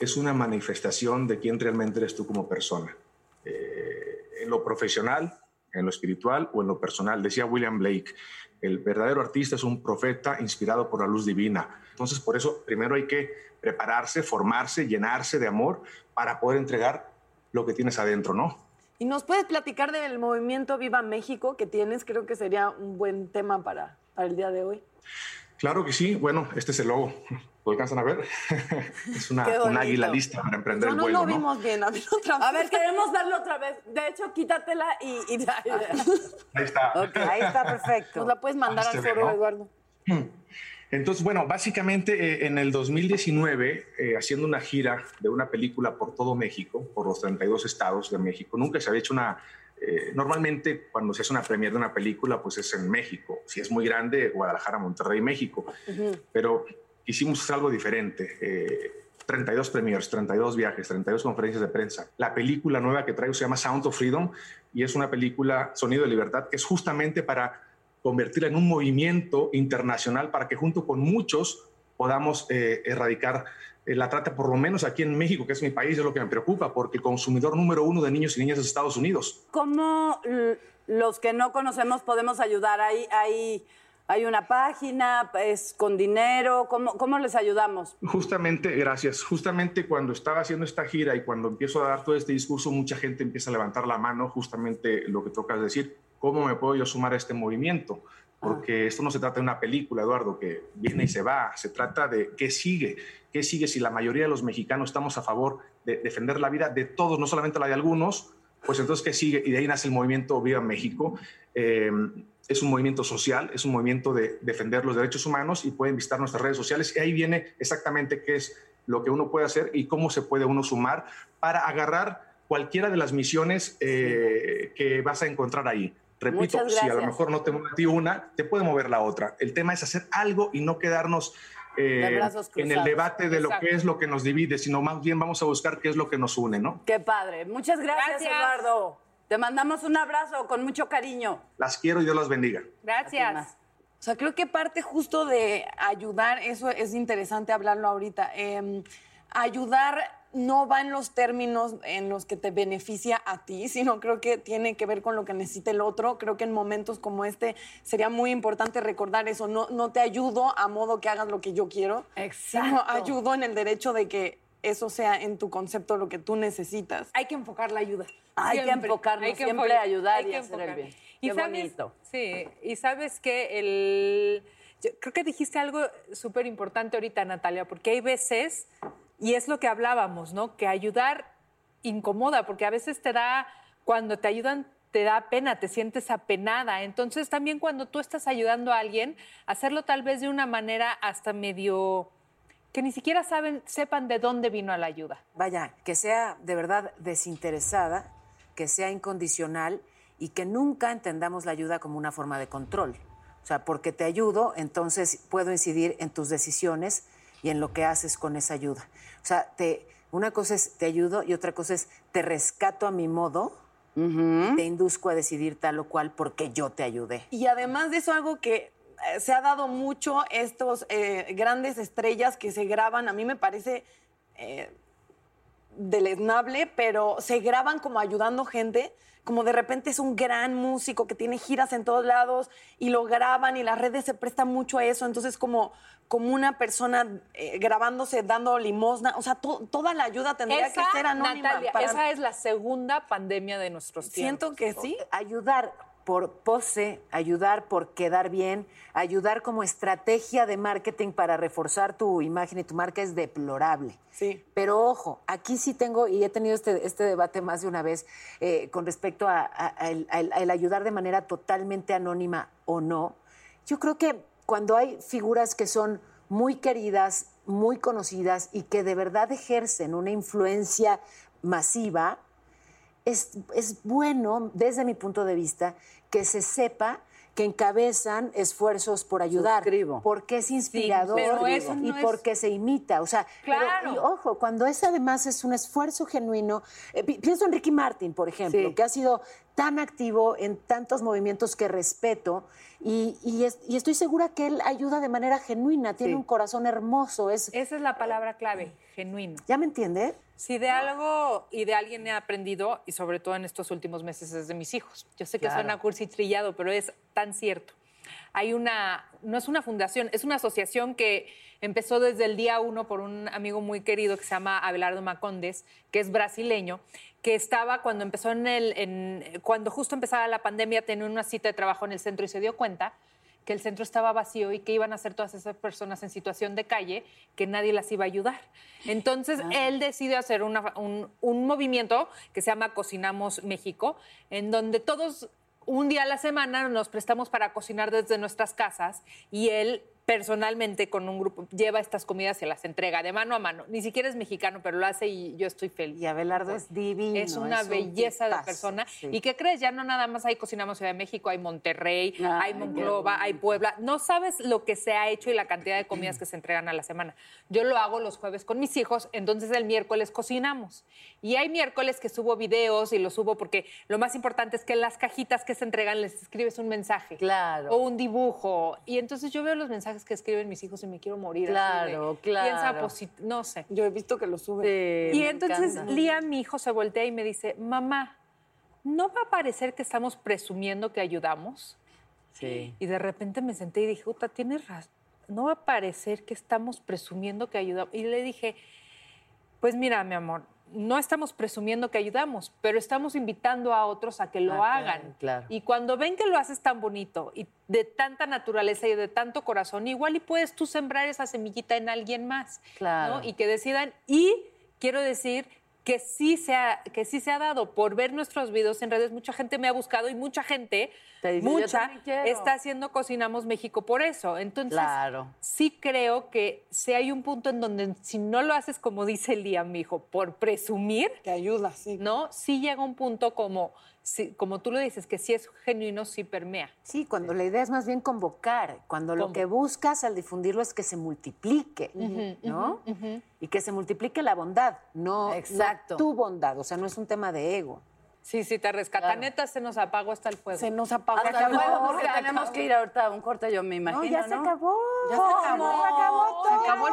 Speaker 12: es una manifestación de quién realmente eres tú como persona. Eh, en lo profesional, en lo espiritual o en lo personal. Decía William Blake, el verdadero artista es un profeta inspirado por la luz divina. Entonces, por eso, primero hay que prepararse, formarse, llenarse de amor para poder entregar lo que tienes adentro, ¿no?
Speaker 4: ¿Y nos puedes platicar del movimiento Viva México que tienes? Creo que sería un buen tema para, para el día de hoy.
Speaker 12: Claro que sí. Bueno, este es el logo. (laughs) ¿Lo alcanzan a ver? (laughs) es una, un águila lista para emprender
Speaker 4: No,
Speaker 12: el
Speaker 4: no
Speaker 12: vuelo,
Speaker 4: lo
Speaker 12: ¿no?
Speaker 4: vimos bien. A ver, otra vez.
Speaker 3: A ver, queremos verlo otra vez. De hecho, quítatela y... y- (laughs)
Speaker 12: Ahí está.
Speaker 5: Ahí está perfecto.
Speaker 4: Nos la puedes mandar
Speaker 12: Ah,
Speaker 4: al foro,
Speaker 12: ¿no?
Speaker 4: Eduardo. (clears throat)
Speaker 12: Entonces, bueno, básicamente eh, en el 2019, eh, haciendo una gira de una película por todo México, por los 32 estados de México, nunca se había hecho una... eh, normalmente cuando se hace una premiere de una película, pues es en México. Si es muy grande, Guadalajara, Monterrey, México. Pero hacer algo diferente. Eh, 32 premiers, 32 viajes, 32 conferencias de prensa. La película nueva que traigo se llama Sound of Freedom y es una película Sonido de Libertad que es justamente para convertirla en un movimiento internacional para que junto con muchos podamos eh, erradicar la trata, por lo menos aquí en México, que es mi país, es lo que me preocupa, porque el consumidor número uno de niños y niñas es Estados Unidos.
Speaker 3: ¿Cómo los que no conocemos podemos ayudar? Hay, hay ¿Hay una página? ¿Es con dinero? ¿Cómo, cómo les ayudamos?
Speaker 12: Justamente, gracias. Justamente cuando estaba haciendo esta gira y cuando empiezo a dar todo este discurso, mucha gente empieza a levantar la mano, justamente lo que tocas decir, ¿cómo me puedo yo sumar a este movimiento? Porque esto no se trata de una película, Eduardo, que viene y se va, se trata de qué sigue, qué sigue si la mayoría de los mexicanos estamos a favor de defender la vida de todos, no solamente la de algunos, pues entonces qué sigue y de ahí nace el movimiento Viva México. Eh, es un movimiento social, es un movimiento de defender los derechos humanos y pueden visitar nuestras redes sociales y ahí viene exactamente qué es lo que uno puede hacer y cómo se puede uno sumar para agarrar cualquiera de las misiones eh, que vas a encontrar ahí. Repito, si a lo mejor no te mueve a ti una, te puede mover la otra. El tema es hacer algo y no quedarnos eh, en el debate de lo que es lo que nos divide, sino más bien vamos a buscar qué es lo que nos une, ¿no?
Speaker 3: Qué padre. Muchas gracias,
Speaker 2: Gracias.
Speaker 3: Eduardo. Te mandamos un abrazo con mucho cariño.
Speaker 12: Las quiero y Dios las bendiga.
Speaker 2: Gracias.
Speaker 4: O sea, creo que parte justo de ayudar, eso es interesante hablarlo ahorita. eh, ayudar no va en los términos en los que te beneficia a ti, sino creo que tiene que ver con lo que necesita el otro. Creo que en momentos como este sería muy importante recordar eso. No, no te ayudo a modo que hagas lo que yo quiero, sino
Speaker 3: Exacto.
Speaker 4: ayudo en el derecho de que eso sea en tu concepto lo que tú necesitas.
Speaker 2: Hay que enfocar la ayuda.
Speaker 3: Hay que enfocarnos,
Speaker 2: Hay que
Speaker 3: siempre
Speaker 2: enfocar-
Speaker 3: ayudar
Speaker 2: hay
Speaker 3: y
Speaker 2: que
Speaker 3: hacer el bien.
Speaker 2: Y
Speaker 3: Qué
Speaker 2: sabes,
Speaker 3: bonito.
Speaker 2: sí, y sabes que el, yo creo que dijiste algo súper importante ahorita, Natalia, porque hay veces, y es lo que hablábamos, ¿no? Que ayudar incomoda, porque a veces te da, cuando te ayudan, te da pena, te sientes apenada. Entonces también cuando tú estás ayudando a alguien, hacerlo tal vez de una manera hasta medio que ni siquiera saben, sepan de dónde vino la ayuda.
Speaker 5: Vaya, que sea de verdad desinteresada, que sea incondicional y que nunca entendamos la ayuda como una forma de control. O sea, porque te ayudo, entonces puedo incidir en tus decisiones y en lo que haces con esa ayuda. O sea, te, una cosa es te ayudo y otra cosa es te rescato a mi modo, y te induzco a decidir tal o cual porque yo te ayudé.
Speaker 4: Y además de eso, algo que eh, se ha dado mucho, estos eh, grandes estrellas que se graban, a mí me parece eh, deleznable, pero se graban como ayudando gente, como de repente es un gran músico que tiene giras en todos lados y lo graban y las redes se prestan mucho a eso, entonces como, como una persona eh, grabándose, dando limosna, o sea, to- toda la ayuda tendría
Speaker 2: Esa,
Speaker 4: que ser anónima.
Speaker 2: Natalia,
Speaker 4: para-
Speaker 2: esa es la segunda pandemia de nuestros tiempos.
Speaker 4: Siento que sí.
Speaker 5: Ayudar por pose, ayudar por quedar bien, ayudar como estrategia de marketing para reforzar tu imagen y tu marca es deplorable.
Speaker 4: Sí.
Speaker 5: Pero ojo, aquí sí tengo, y he tenido este, este debate más de una vez eh, con respecto a, a- a el, a el- a el ayudar de manera totalmente anónima o no. Yo creo que cuando hay figuras que son muy queridas, muy conocidas y que de verdad ejercen una influencia masiva, es, es bueno, desde mi punto de vista, que se sepa que encabezan esfuerzos por ayudar. Porque es inspirador
Speaker 2: eso no
Speaker 5: y
Speaker 2: es-
Speaker 5: porque se imita. O sea, pero-
Speaker 2: Claro.
Speaker 5: y ojo, cuando es además es un esfuerzo genuino. eh, pi- pienso en Ricky Martin, por ejemplo, que ha sido tan activo en tantos movimientos que respeto y, y es- y estoy segura que él ayuda de manera genuina, tiene un corazón hermoso. Es,
Speaker 2: Esa es la palabra clave, genuino.
Speaker 5: ¿Ya me entiende?
Speaker 2: Si de algo y de alguien he aprendido, y sobre todo en estos últimos meses, es de mis hijos. Yo sé que
Speaker 5: Claro.
Speaker 2: suena cursi trillado, pero es tan cierto. Hay una, no es una fundación, es una asociación que empezó desde el día uno por un amigo muy querido que se llama Abelardo Macondes, que es brasileño, que estaba cuando empezó en el, en- cuando justo empezaba la pandemia, tenía una cita de trabajo en el centro y se dio cuenta que el centro estaba vacío y que iban a hacer todas esas personas en situación de calle, que nadie las iba a ayudar. Entonces, él decidió hacer una- un, un movimiento que se llama Cocinamos México, en donde todos un día a la semana nos prestamos para cocinar desde nuestras casas y él personalmente con un grupo lleva estas comidas y las entrega de mano a mano. Ni siquiera es mexicano, pero lo hace y yo estoy feliz.
Speaker 5: Y Abelardo es divino.
Speaker 2: Es una
Speaker 5: un
Speaker 2: belleza de persona.
Speaker 5: sí.
Speaker 2: ¿Y qué crees? Ya no nada más hay Cocinamos Ciudad de México, hay Monterrey, hay Monclova, hay Puebla. No sabes lo que se ha hecho y la cantidad de comidas que se entregan a la semana. Yo lo hago los jueves con mis hijos, entonces el miércoles cocinamos. Y hay miércoles que subo videos y los subo porque lo más importante es que en las cajitas que se entregan les escribes un mensaje.
Speaker 3: Claro.
Speaker 2: O un dibujo. Y entonces yo veo los mensajes que escriben mis hijos y me quiero morir. de,
Speaker 3: Claro,
Speaker 2: Piensa
Speaker 3: claro.
Speaker 2: posit- no sé.
Speaker 4: Yo he visto que lo sube.
Speaker 2: Y entonces Lía, mi hijo, se voltea y me dice, mamá, ¿no va a parecer que estamos presumiendo que ayudamos?
Speaker 3: Sí.
Speaker 2: Y de repente me senté y dije, puta, tienes razón. No va a parecer que estamos presumiendo que ayudamos. Y le dije, pues mira, mi amor, no estamos presumiendo que ayudamos, pero estamos invitando a otros a que lo
Speaker 3: Ah,
Speaker 2: hagan.
Speaker 3: claro, claro.
Speaker 2: Y cuando ven que lo haces tan bonito y de tanta naturaleza y de tanto corazón, igual y puedes tú sembrar esa semillita en alguien más.
Speaker 3: Claro.
Speaker 2: ¿no? Y que decidan. Y quiero decir que sí, se ha, que sí se ha dado por ver nuestros videos en redes. Mucha gente me ha buscado y mucha gente,
Speaker 3: Te dice, "Yo
Speaker 2: mucha,
Speaker 3: también quiero".
Speaker 2: está haciendo Cocinamos México por eso. Entonces,
Speaker 3: Claro.
Speaker 2: sí creo que si hay un punto en donde si no lo haces como dice Liam, mi hijo, por presumir,
Speaker 4: Que ayuda, sí.
Speaker 2: ¿no? Sí llega un punto como, si- como tú lo dices, que si es genuino, sí permea.
Speaker 5: Sí, cuando la idea es más bien convocar, cuando lo que buscas al difundirlo es que se multiplique, ¿no? Y que se multiplique la bondad, no, no
Speaker 3: Exacto.
Speaker 5: tu bondad, o sea, no es un tema de ego.
Speaker 2: Sí, sí, te rescata. Neta, se nos apagó hasta el fuego.
Speaker 4: Se nos apagó.
Speaker 3: Hasta
Speaker 4: acabó,
Speaker 3: luego, porque tenemos
Speaker 4: acabó.
Speaker 3: que ir ahorita a un corte, yo me imagino,
Speaker 5: no, ya se
Speaker 3: ¿no?
Speaker 5: acabó.
Speaker 4: Ya se acabó.
Speaker 5: Se acabó todo.
Speaker 4: Se acabó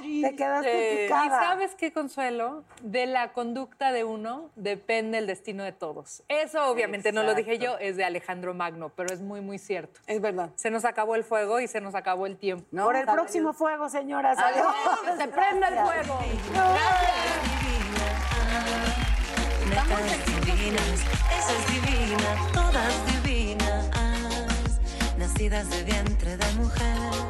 Speaker 4: el
Speaker 5: Te quedaste
Speaker 2: Y
Speaker 5: picada.
Speaker 2: sabes qué, Consuelo, de la conducta de uno depende el destino de todos. Eso obviamente no lo dije yo, es de Alejandro Magno, pero es muy, muy cierto.
Speaker 4: Es verdad.
Speaker 2: Se nos acabó el fuego y se nos acabó el tiempo.
Speaker 3: ¿No?
Speaker 5: Por el próximo fuego, señoras.
Speaker 3: Adiós,
Speaker 5: Adiós.
Speaker 3: que se prenda el
Speaker 5: Gracias.
Speaker 1: Netas divinas, esa es todas divinas, nacidas de vientre de mujer.